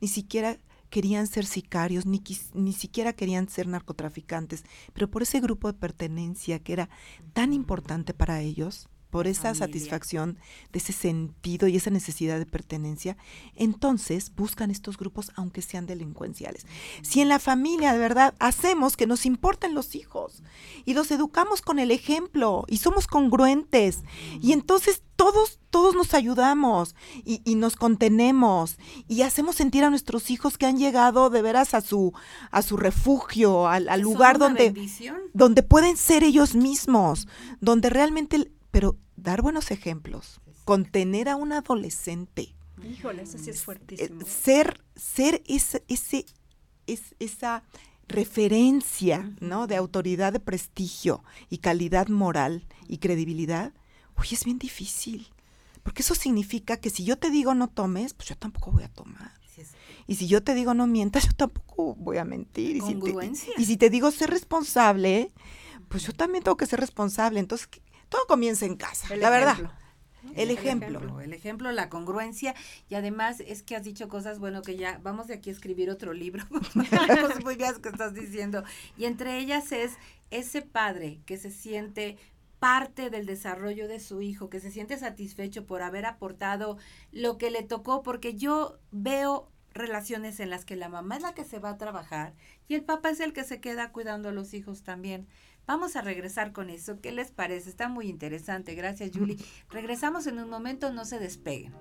ni siquiera querían ser sicarios, ni, ni siquiera querían ser narcotraficantes, pero por ese grupo de pertenencia que era tan importante para ellos, por esa satisfacción de ese sentido y esa necesidad de pertenencia, entonces buscan estos grupos aunque sean delincuenciales. Si en la familia de verdad hacemos que nos importen los hijos y los educamos con el ejemplo y somos congruentes y entonces todos, todos nos ayudamos y, nos contenemos y hacemos sentir a nuestros hijos que han llegado de veras a su, a su refugio, al, lugar donde, donde pueden ser ellos mismos, donde realmente pero dar buenos ejemplos, contener a un adolescente. Híjole, eso sí es fuertísimo. Eh, ser, ser ese, ese, es, esa referencia, ¿no? De autoridad, de prestigio y calidad moral y credibilidad, uy, es bien difícil. Porque eso significa que si yo te digo no tomes, pues yo tampoco voy a tomar. Y si yo te digo no mientas, yo tampoco voy a mentir. Y si, te, y si te digo ser responsable, pues yo también tengo que ser responsable. Entonces, todo comienza en casa, la verdad. El, ejemplo. El ejemplo, la congruencia y además es que has dicho cosas, bueno, que ya vamos de aquí a escribir otro libro, muy bien que estás diciendo. Y entre ellas es ese padre que se siente parte del desarrollo de su hijo, que se siente satisfecho por haber aportado lo que le tocó, porque yo veo relaciones en las que la mamá es la que se va a trabajar y el papá es el que se queda cuidando a los hijos también. Vamos a regresar con eso. ¿Qué les parece? Está muy interesante. Gracias, Julie. Regresamos en un momento, no se despeguen.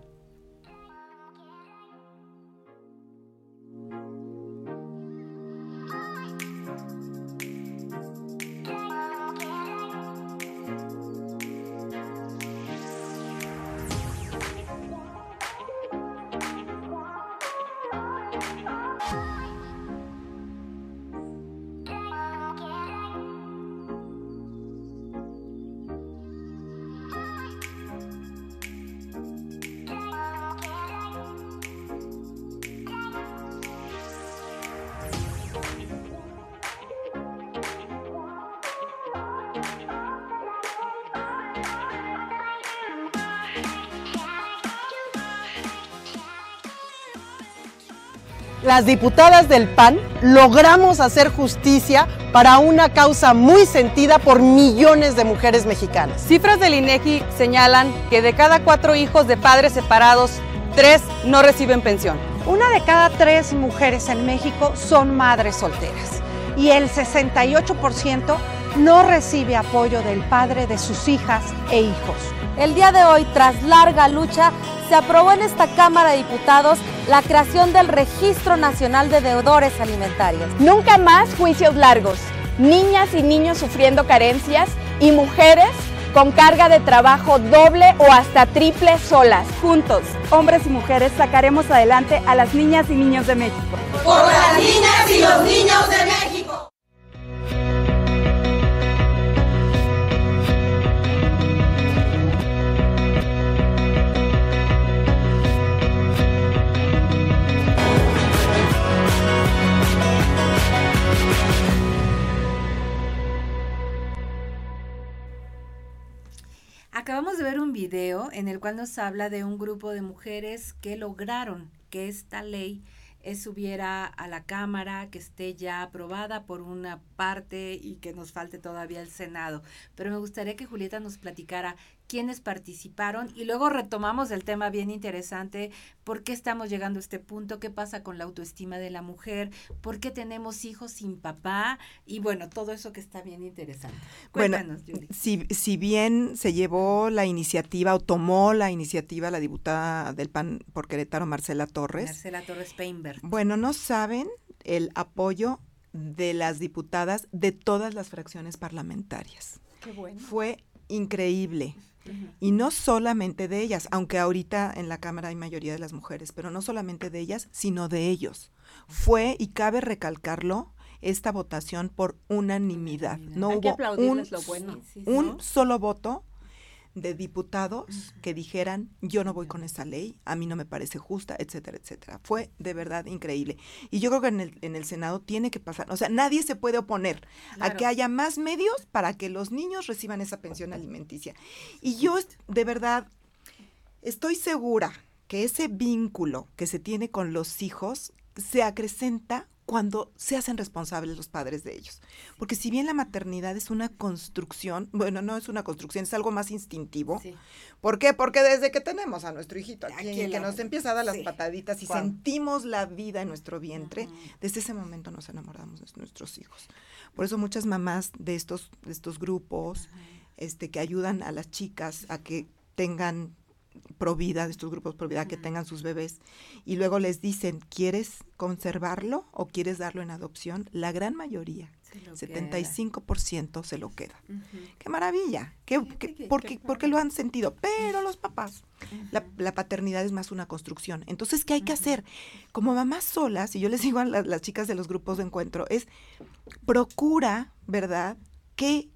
Las diputadas del PAN logramos hacer justicia para una causa muy sentida por millones de mujeres mexicanas. Cifras del INEGI señalan que de cada cuatro hijos de padres separados, tres no reciben pensión. Una de cada tres mujeres en México son madres solteras y el 68% no recibe apoyo del padre de sus hijas e hijos. El día de hoy, tras larga lucha, se aprobó en esta Cámara de Diputados la creación del Registro Nacional de Deudores Alimentarios. Nunca más juicios largos, niñas y niños sufriendo carencias y mujeres con carga de trabajo doble o hasta triple solas. Juntos, hombres y mujeres, sacaremos adelante a las niñas y niños de México. Por las niñas y los niños de México. Un video en el cual nos habla de un grupo de mujeres que lograron que esta ley subiera a la Cámara, que esté ya aprobada por una parte y que nos falte todavía el Senado. Pero me gustaría que Julieta nos platicara quiénes participaron y luego retomamos el tema bien interesante, por qué estamos llegando a este punto, qué pasa con la autoestima de la mujer, por qué tenemos hijos sin papá y bueno, todo eso que está bien interesante. Cuéntanos, bueno, Si, si bien se llevó la iniciativa o tomó la iniciativa la diputada del PAN por Querétaro, Marcela Torres. Marcela Torres Peinberg. Bueno, no saben el apoyo de las diputadas de todas las fracciones parlamentarias. Qué bueno. Fue increíble. Y no solamente de ellas, aunque ahorita en la Cámara hay mayoría de las mujeres, pero no solamente de ellas, sino de ellos. Fue, y cabe recalcarlo, esta votación por unanimidad. No hubo un, un solo voto de diputados que dijeran, yo no voy con esa ley, a mí no me parece justa, etcétera, etcétera. Fue de verdad increíble. Y yo creo que en el, en el Senado tiene que pasar, o sea, nadie se puede oponer a que haya más medios para que los niños reciban esa pensión alimenticia. Y yo de verdad estoy segura que ese vínculo que se tiene con los hijos se acrecenta cuando se hacen responsables los padres de ellos. Porque si bien la maternidad es una construcción, bueno, no es una construcción, es algo más instintivo. ¿Por qué? Porque desde que tenemos a nuestro hijito aquí, que nos empieza a dar las pataditas y sentimos la vida en nuestro vientre, desde ese momento nos enamoramos de nuestros hijos. Por eso muchas mamás de estos, de estos grupos este, que ayudan a las chicas a que tengan provida, de estos grupos provida, que tengan sus bebés, y luego les dicen, ¿quieres conservarlo o quieres darlo en adopción? La gran mayoría, 75% se lo queda. ¡Qué maravilla! ¿Qué, porque, porque lo han sentido. Pero los papás, la, paternidad es más una construcción. Entonces, ¿qué hay que hacer? Como mamás solas, y yo les digo a las chicas de los grupos de encuentro, es procura, ¿verdad? Que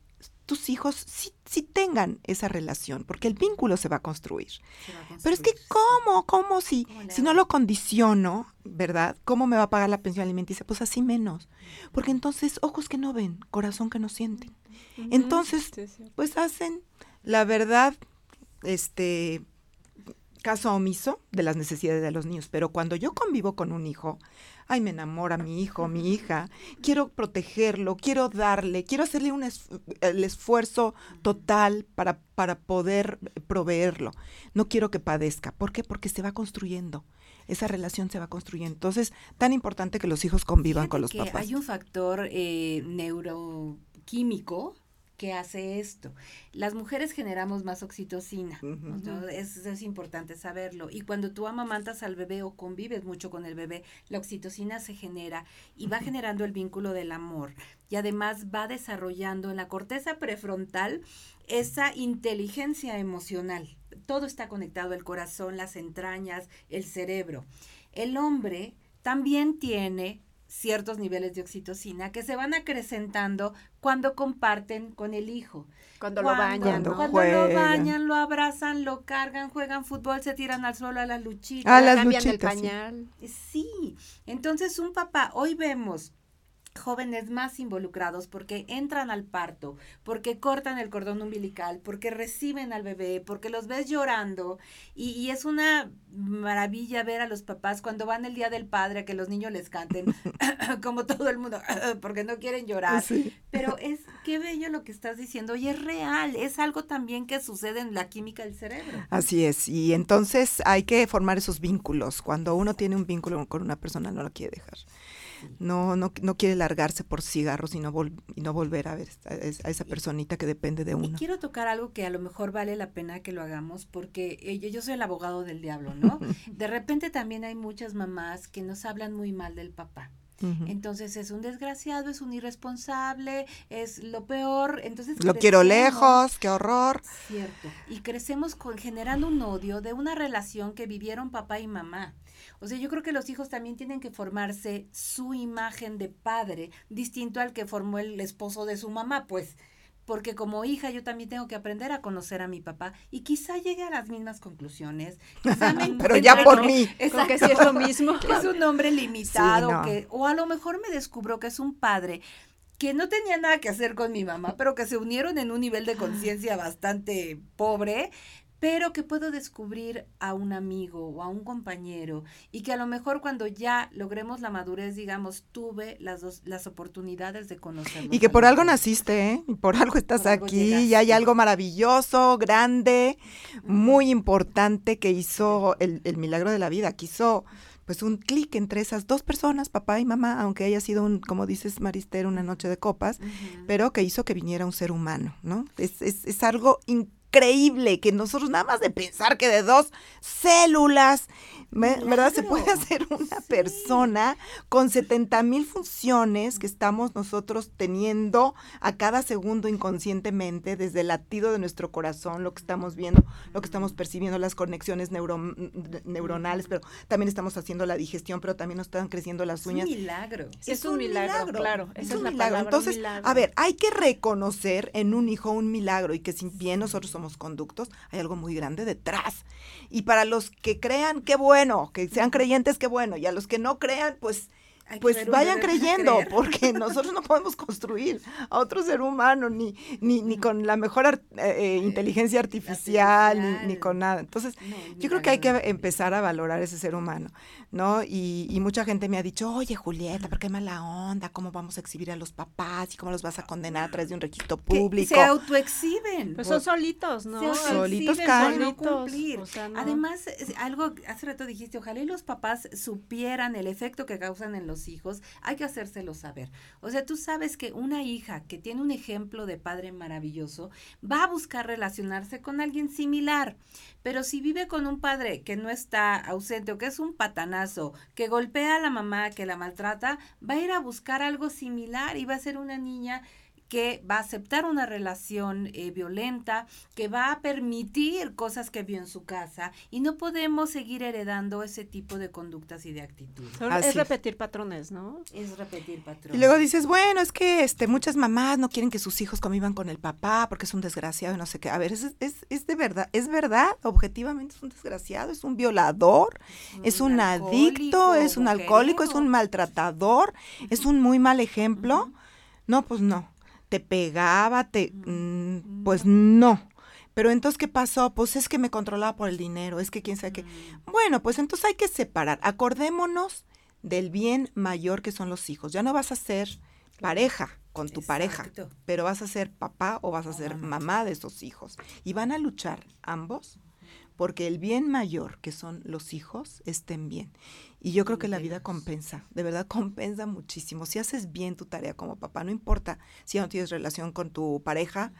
tus hijos sí, tengan esa relación, porque el vínculo se va a construir. Pero es que, ¿cómo? ¿Cómo si, si no lo condiciono, verdad? ¿Cómo me va a pagar la pensión alimenticia? Pues así menos. Porque entonces, ojos que no ven, corazón que no sienten. Entonces, pues hacen, la verdad, este, caso omiso de las necesidades de los niños. Pero cuando yo convivo con un hijo, ay, me enamora mi hijo, mi hija, quiero protegerlo, quiero darle, quiero hacerle un el esfuerzo total para, para poder proveerlo. No quiero que padezca. ¿Por qué? Porque se va construyendo esa relación se va construyendo. Entonces, tan importante que los hijos convivan con los papás. Hay un factor eh, neuroquímico que hace esto. Las mujeres generamos más oxitocina, es, importante saberlo. Y cuando tú amamantas al bebé o convives mucho con el bebé, la oxitocina se genera y va generando el vínculo del amor. Y además va desarrollando en la corteza prefrontal esa inteligencia emocional. Todo está conectado, el corazón, las entrañas, el cerebro. El hombre también tiene ciertos niveles de oxitocina que se van acrecentando cuando comparten con el hijo. Cuando, lo bañan. Cuando, lo bañan, lo abrazan, lo cargan, juegan fútbol, se tiran al suelo a las luchitas. A las cambian el pañal. Sí. Entonces un papá, hoy vemos jóvenes más involucrados porque entran al parto, porque cortan el cordón umbilical, porque reciben al bebé, porque los ves llorando y, es una maravilla ver a los papás cuando van el día del padre a que los niños les canten como todo el mundo porque no quieren llorar. Pero es qué bello lo que estás diciendo y es real, es algo también que sucede en la química del cerebro. Así es, y entonces hay que formar esos vínculos. Cuando uno tiene un vínculo con una persona no lo quiere dejar no, no, no quiere largarse por cigarros y no, y no volver a ver a, esa personita que depende de uno. Y quiero tocar algo que a lo mejor vale la pena que lo hagamos porque eh, yo soy el abogado del diablo, ¿no? de repente también hay muchas mamás que nos hablan muy mal del papá. Entonces es un desgraciado, es un irresponsable, es lo peor. Entonces lo quiero lejos, qué horror. Cierto. Y crecemos con, generando un odio de una relación que vivieron papá y mamá. O sea, yo creo que los hijos también tienen que formarse su imagen de padre, distinto al que formó el esposo de su mamá, pues porque como hija yo también tengo que aprender a conocer a mi papá y quizá llegue a las mismas conclusiones. Pero ya por mí. que sí es lo mismo. Que es un hombre limitado, que, o a lo mejor me descubro que es un padre que no tenía nada que hacer con mi mamá, pero que se unieron en un nivel de conciencia bastante pobre, pero que puedo descubrir a un amigo o a un compañero y que a lo mejor cuando ya logremos la madurez, digamos, tuve las dos, las oportunidades de conocerlo. Y que por algo naciste, ¿eh? Por algo estás aquí y hay algo maravilloso, grande, muy importante que hizo el, el milagro de la vida, que hizo pues un clic entre esas dos personas, papá y mamá, aunque haya sido un, como dices Marister, una noche de copas, pero que hizo que viniera un ser humano, ¿no? Es, es, es algo increíble increíble que nosotros nada más de pensar que de dos células, ¿verdad? Se puede hacer una persona con 70 mil funciones que estamos nosotros teniendo a cada segundo inconscientemente desde el latido de nuestro corazón, lo que estamos viendo, lo que estamos percibiendo, las conexiones neuronales, pero también estamos haciendo la digestión, pero también nos están creciendo las uñas. Es un milagro. Es, un, milagro, claro. es, un milagro. Entonces, a ver, hay que reconocer en un hijo un milagro y que si bien nosotros somos conductos, hay algo muy grande detrás. Y para los que crean, qué bueno, que sean creyentes, qué bueno, y a los que no crean, pues pues vayan creyendo, porque nosotros no podemos construir a otro ser humano, ni, ni, ni con la mejor eh, eh, inteligencia artificial, Ni, con nada. Entonces, yo creo que hay que empezar a valorar ese ser humano, ¿no? Y, y, mucha gente me ha dicho, oye, Julieta, ¿por qué mala onda? ¿Cómo vamos a exhibir a los papás? ¿Y cómo los vas a condenar a través de un registro público? se autoexhiben. Pues son solitos, ¿no? solitos caen. No cumplir. Además, algo, hace rato dijiste, ojalá y los papás supieran el efecto que causan en los hijos, hay que hacérselo saber. O sea, tú sabes que una hija que tiene un ejemplo de padre maravilloso va a buscar relacionarse con alguien similar. Pero si vive con un padre que no está ausente o que es un patanazo, que golpea a la mamá, que la maltrata, va a ir a buscar algo similar y va a ser una niña que va a aceptar una relación eh, violenta, que va a permitir cosas que vio en su casa y no podemos seguir heredando ese tipo de conductas y de actitudes. es repetir patrones, ¿no? Es repetir patrones. Y luego dices, bueno, es que este, muchas mamás no quieren que sus hijos convivan con el papá porque es un desgraciado y no sé qué. A ver, es, es, es de verdad, es verdad, objetivamente es un desgraciado, es un violador, es un, adicto, es un alcohólico, es un maltratador, es un muy mal ejemplo. No, pues no te pegaba, te... Mm, pues no. Pero entonces, ¿qué pasó? Pues es que me controlaba por el dinero, es que quién sabe qué. Mm. Bueno, pues entonces hay que separar. Acordémonos del bien mayor que son los hijos. Ya no vas a ser pareja con tu pareja, pero vas a ser papá o vas a ser mamá de esos hijos. Y van a luchar ambos porque el bien mayor, que son los hijos, estén bien. Y yo creo que la vida compensa, de verdad compensa muchísimo. Si haces bien tu tarea como papá, no importa si ya no tienes relación con tu pareja,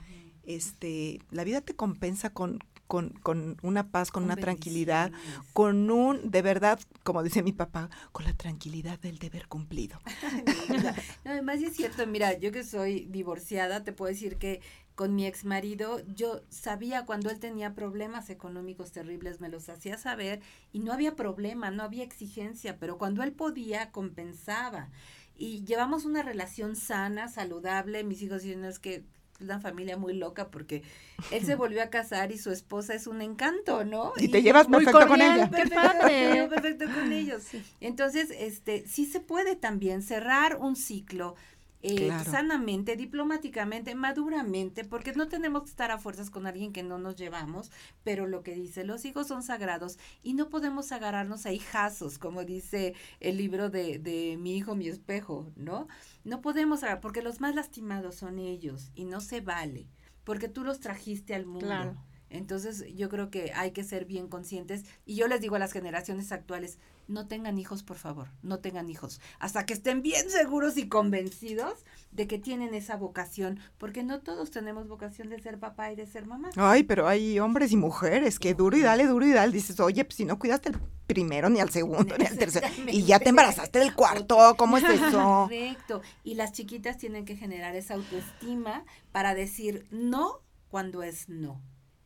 este, la vida te compensa con, con, con una paz, con, una tranquilidad, con un, de verdad, como dice mi papá, con la tranquilidad del deber cumplido. no, además es cierto, mira, yo que soy divorciada, te puedo decir que con mi ex marido, yo sabía cuando él tenía problemas económicos terribles, me los hacía saber y no había problema, no había exigencia, pero cuando él podía, compensaba. Y llevamos una relación sana, saludable. Mis hijos dicen, es que una familia muy loca porque él se volvió a casar y su esposa es un encanto, ¿no? Y, te llevas perfecto con ella. Perfecto, perfecto con ellos. Entonces, este, sí se puede también cerrar un ciclo eh, sanamente, diplomáticamente, maduramente, porque no tenemos que estar a fuerzas con alguien que no nos llevamos, pero lo que dice, los hijos son sagrados y no podemos agarrarnos a hijazos, como dice el libro de, de mi hijo, mi espejo, ¿no? No podemos agarrar, porque los más lastimados son ellos y no se vale, porque tú los trajiste al mundo. Entonces yo creo que hay que ser bien conscientes y yo les digo a las generaciones actuales, no tengan hijos, por favor, no tengan hijos, hasta que estén bien seguros y convencidos de que tienen esa vocación, porque no todos tenemos vocación de ser papá y de ser mamá. Ay, pero hay hombres y mujeres que duro y dale, duro y dale, dices, oye, pues si no cuidaste el primero, ni al segundo, ni al tercero, y ya te embarazaste del cuarto, ¿cómo es eso? Correcto, y las chiquitas tienen que generar esa autoestima para decir no cuando es no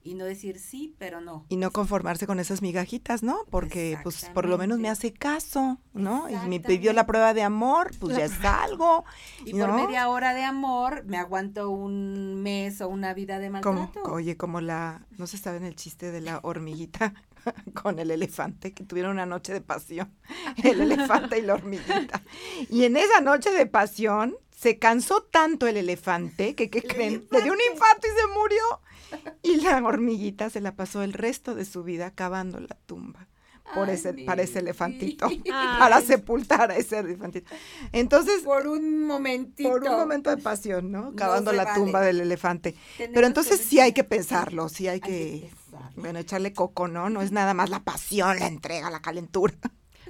y no decir sí, pero no. Y no conformarse con esas migajitas, ¿no? Porque pues por lo menos me hace caso, ¿no? Y me pidió la prueba de amor, pues ya es algo. Y por media hora de amor me aguanto un mes o una vida de maltrato. oye, como la, no se sabe en el chiste de la hormiguita con el elefante, que tuvieron una noche de pasión, el elefante y la hormiguita. Y en esa noche de pasión se cansó tanto el elefante que, ¿qué creen? Le dio un infarto y se murió. Y la hormiguita se la pasó el resto de su vida cavando la tumba por ese, para ese elefantito, para sepultar a ese elefantito. Entonces, por un momentito. Por un momento de pasión, ¿no? Cavando la tumba del elefante. Pero entonces sí hay que pensarlo, sí hay que, bueno, echarle coco, ¿no? No es nada más la pasión, la entrega, la calentura.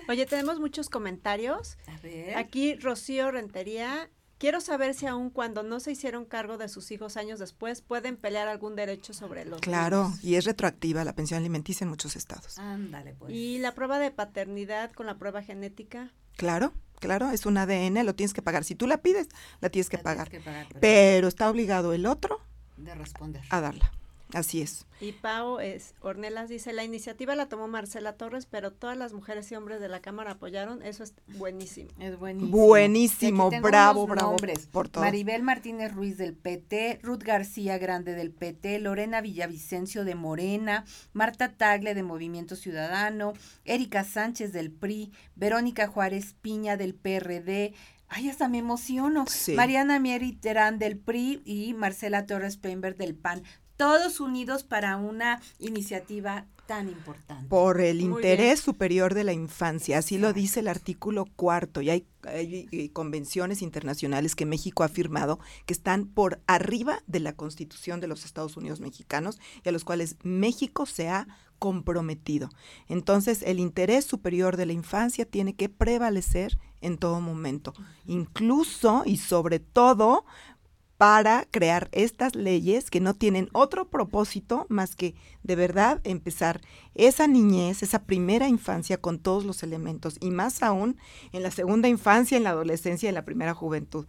Oye, tenemos muchos comentarios. A ver. Aquí Rocío Rentería Quiero saber si aun cuando no se hicieron cargo de sus hijos años después, pueden pelear algún derecho sobre los Claro, y es retroactiva la pensión alimenticia en muchos estados. Ándale, pues. ¿Y la prueba de paternidad con la prueba genética? Claro, claro, es un ADN, lo tienes que pagar. Si tú la pides, la tienes que pagar. pero está obligado el otro de responder. a darla. Así es. Y Pau es, Ornelas dice, la iniciativa la tomó Marcela Torres, pero todas las mujeres y hombres de la Cámara apoyaron, eso es buenísimo. Es buenísimo. Buenísimo, bravo, bravo. Por todo. Maribel Martínez Ruiz del PT, Ruth García Grande del PT, Lorena Villavicencio de Morena, Marta Tagle de Movimiento Ciudadano, Erika Sánchez del PRI, Verónica Juárez Piña del PRD, Ay, hasta me emociono. Mariana Mieri Terán del PRI y Marcela Torres Pember del PAN todos unidos para una iniciativa tan importante. Por el interés superior de la infancia, así lo dice el artículo cuarto, y hay, hay, convenciones internacionales que México ha firmado que están por arriba de la Constitución de los Estados Unidos mexicanos y a los cuales México se ha comprometido. Entonces, el interés superior de la infancia tiene que prevalecer en todo momento, incluso y sobre todo para crear estas leyes que no tienen otro propósito más que de verdad empezar esa niñez, esa primera infancia con todos los elementos y más aún en la segunda infancia, en la adolescencia en la primera juventud,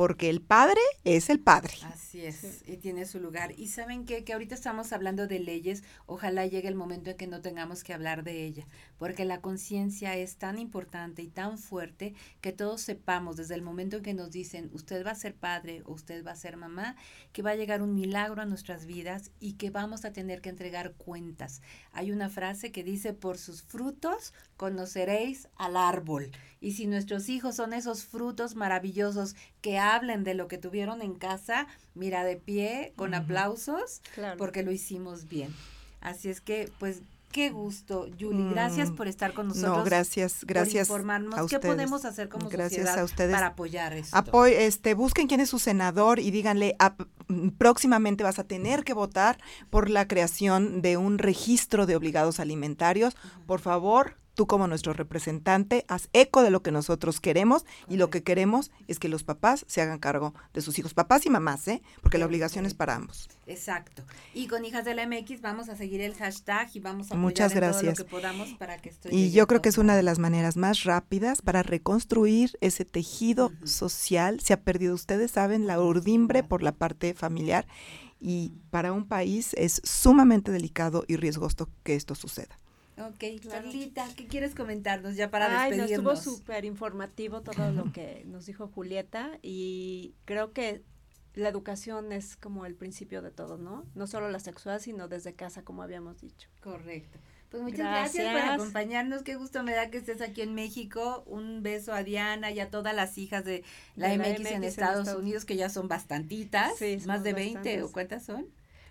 porque el padre es el padre. Así es, y tiene su lugar. Y saben qué? que ahorita estamos hablando de leyes, ojalá llegue el momento en que no tengamos que hablar de ella, porque la conciencia es tan importante y tan fuerte que todos sepamos desde el momento en que nos dicen, usted va a ser padre o usted va a ser mamá, que va a llegar un milagro a nuestras vidas y que vamos a tener que entregar cuentas. Hay una frase que dice, por sus frutos conoceréis al árbol. Y si nuestros hijos son esos frutos maravillosos que hablen de lo que tuvieron en casa, mira de pie, con aplausos, porque lo hicimos bien. Así es que, pues, Qué gusto, Julie. Gracias mm, por estar con nosotros. No, gracias, gracias. Por informarnos qué podemos hacer como gracias sociedad a ustedes. para apoyar esto. este, busquen quién es su senador y díganle, próximamente vas a tener que votar por la creación de un registro de obligados alimentarios. Por favor, tú como nuestro representante, haz eco de lo que nosotros queremos y lo que queremos es que los papás se hagan cargo de sus hijos, papás y mamás, ¿eh? Porque la obligación es para ambos. Exacto. Y con Hijas de la MX vamos a seguir el hashtag y vamos a Muchas gracias. todo lo que podamos para que esto Y yo creo que es una de las maneras más rápidas para reconstruir ese tejido social. Se ha perdido, ustedes saben, la urdimbre por la parte familiar y para un país es sumamente delicado y riesgoso que esto suceda. Ok, Carlita, ¿qué quieres comentarnos ya para Ay, despedirnos? estuvo súper informativo todo lo que nos dijo Julieta y creo que la educación es como el principio de todo, ¿no? No solo la sexual, sino desde casa, como habíamos dicho. Correcto. Pues muchas gracias. por acompañarnos. Qué gusto me da que estés aquí en México. Un beso a Diana y a todas las hijas de la, MX, en, Estados Unidos, que ya son bastantitas. más de 20 o cuántas son.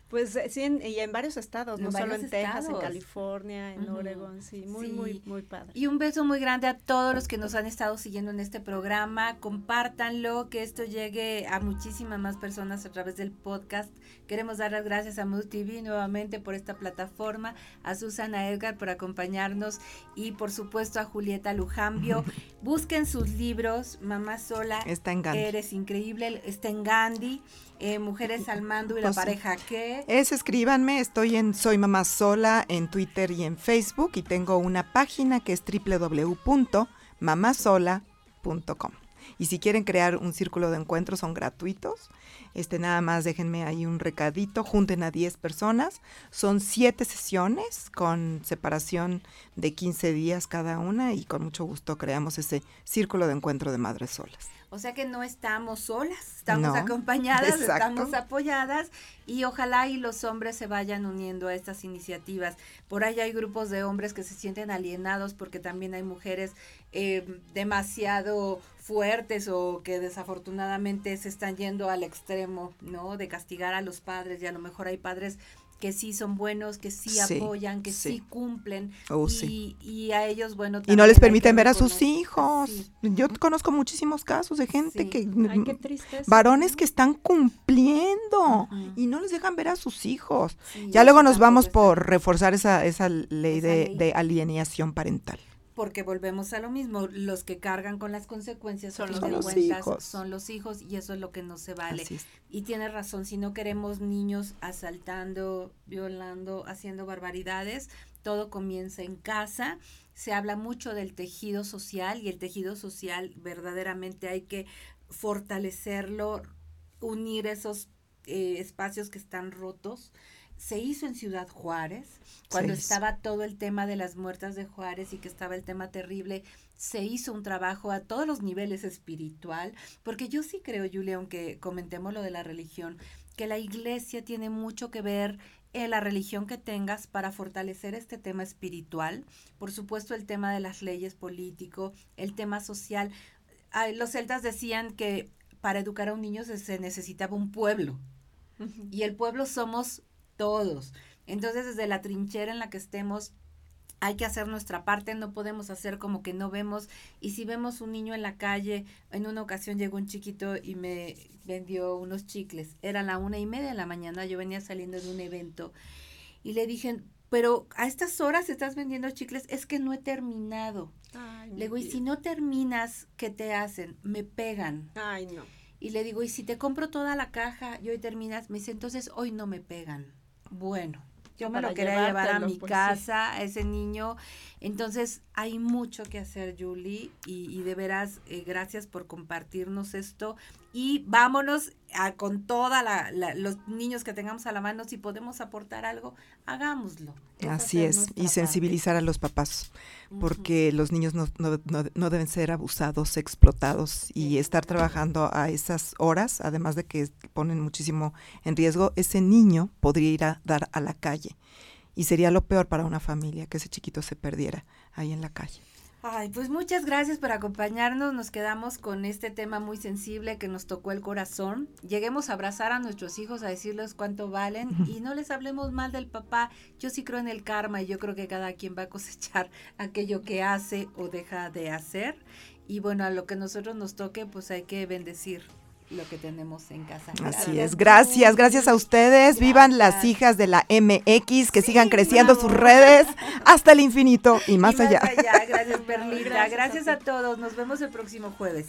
Pues eh, sí, y en varios estados, no solo en Texas, en California, en Oregon, sí, muy, muy, muy padre. Y un beso muy grande a todos los que nos han estado siguiendo en este programa. Compártanlo, que esto llegue a muchísimas más personas a través del podcast. Queremos dar las gracias a Mood TV nuevamente por esta plataforma, a Susana Edgar por acompañarnos y por supuesto a Julieta Lujambio. Busquen sus libros, Mamá Sola, está en Gandhi. Eres Increíble, está en Gandhi. Eh, mujeres al mando y la pareja que... Es, escríbanme, estoy en Soy Mamá Sola en Twitter y en Facebook y tengo una página que es www.mamasola.com. Y si quieren crear un círculo de encuentro, son gratuitos. Este, nada más déjenme ahí un recadito, junten a 10 personas. Son 7 sesiones con separación de 15 días cada una y con mucho gusto creamos ese círculo de encuentro de madres solas. O sea que no estamos solas, estamos acompañadas, estamos apoyadas y ojalá y los hombres se vayan uniendo a estas iniciativas. Por ahí hay grupos de hombres que se sienten alienados porque también hay mujeres eh, demasiado fuertes o que desafortunadamente se están yendo al extremo, ¿no? De castigar a los padres y a lo mejor hay padres que sí son buenos, que sí, apoyan, que sí, cumplen. Oh, y, y, a ellos, bueno, y no les permiten ver a sus hijos. Yo conozco muchísimos casos de gente que varones que están cumpliendo y no les dejan ver a sus hijos. ya luego nos vamos por reforzar esa, esa ley, de, de alienación parental porque volvemos a lo mismo, los que cargan con las consecuencias son los, hijos. son los hijos y eso es lo que no se vale. Y tiene razón, si no queremos niños asaltando, violando, haciendo barbaridades, todo comienza en casa. Se habla mucho del tejido social y el tejido social verdaderamente hay que fortalecerlo, unir esos eh, espacios que están rotos se hizo en Ciudad Juárez, cuando estaba todo el tema de las muertas de Juárez y que estaba el tema terrible, se hizo un trabajo a todos los niveles espiritual, porque yo sí creo, Julia, aunque comentemos lo de la religión, que la iglesia tiene mucho que ver en la religión que tengas para fortalecer este tema espiritual, por supuesto el tema de las leyes político, el tema social. los celtas decían que para educar a un niño se, necesitaba un pueblo. Y el pueblo somos todos. Entonces, desde la trinchera en la que estemos, hay que hacer nuestra parte, no podemos hacer como que no vemos. Y si vemos un niño en la calle, en una ocasión llegó un chiquito y me vendió unos chicles. Era la una y media de la mañana, yo venía saliendo de un evento y le dije, pero a estas horas estás vendiendo chicles, es que no he terminado. le digo, y si no terminas, ¿qué te hacen? Me pegan. Ay, no. Y le digo, y si te compro toda la caja y hoy terminas, me dice, entonces hoy no me pegan. Bueno, yo me lo quería llevar a mi pues, casa, a ese niño. Entonces, hay mucho que hacer, Julie, y, de veras, eh, gracias por compartirnos esto. Y vámonos a, con todos los niños que tengamos a la mano, si podemos aportar algo, hagámoslo. Así es, y sensibilizar a los papás, porque los niños no, no, deben ser abusados, explotados, y estar trabajando a esas horas, además de que ponen muchísimo en riesgo, ese niño podría ir a dar a la calle. Y sería lo peor para una familia que ese chiquito se perdiera ahí en la calle. Ay, pues muchas gracias por acompañarnos. Nos quedamos con este tema muy sensible que nos tocó el corazón. Lleguemos a abrazar a nuestros hijos, a decirles cuánto valen y no les hablemos mal del papá. Yo sí creo en el karma y yo creo que cada quien va a cosechar aquello que hace o deja de hacer. Y bueno, a lo que nosotros nos toque, pues hay que bendecir lo que tenemos en casa. Así es, gracias, gracias a ustedes. Vivan las hijas de la MX, que sigan creciendo sus redes hasta el infinito y más, allá. Gracias, Perlita. Gracias a todos. Nos vemos el próximo jueves.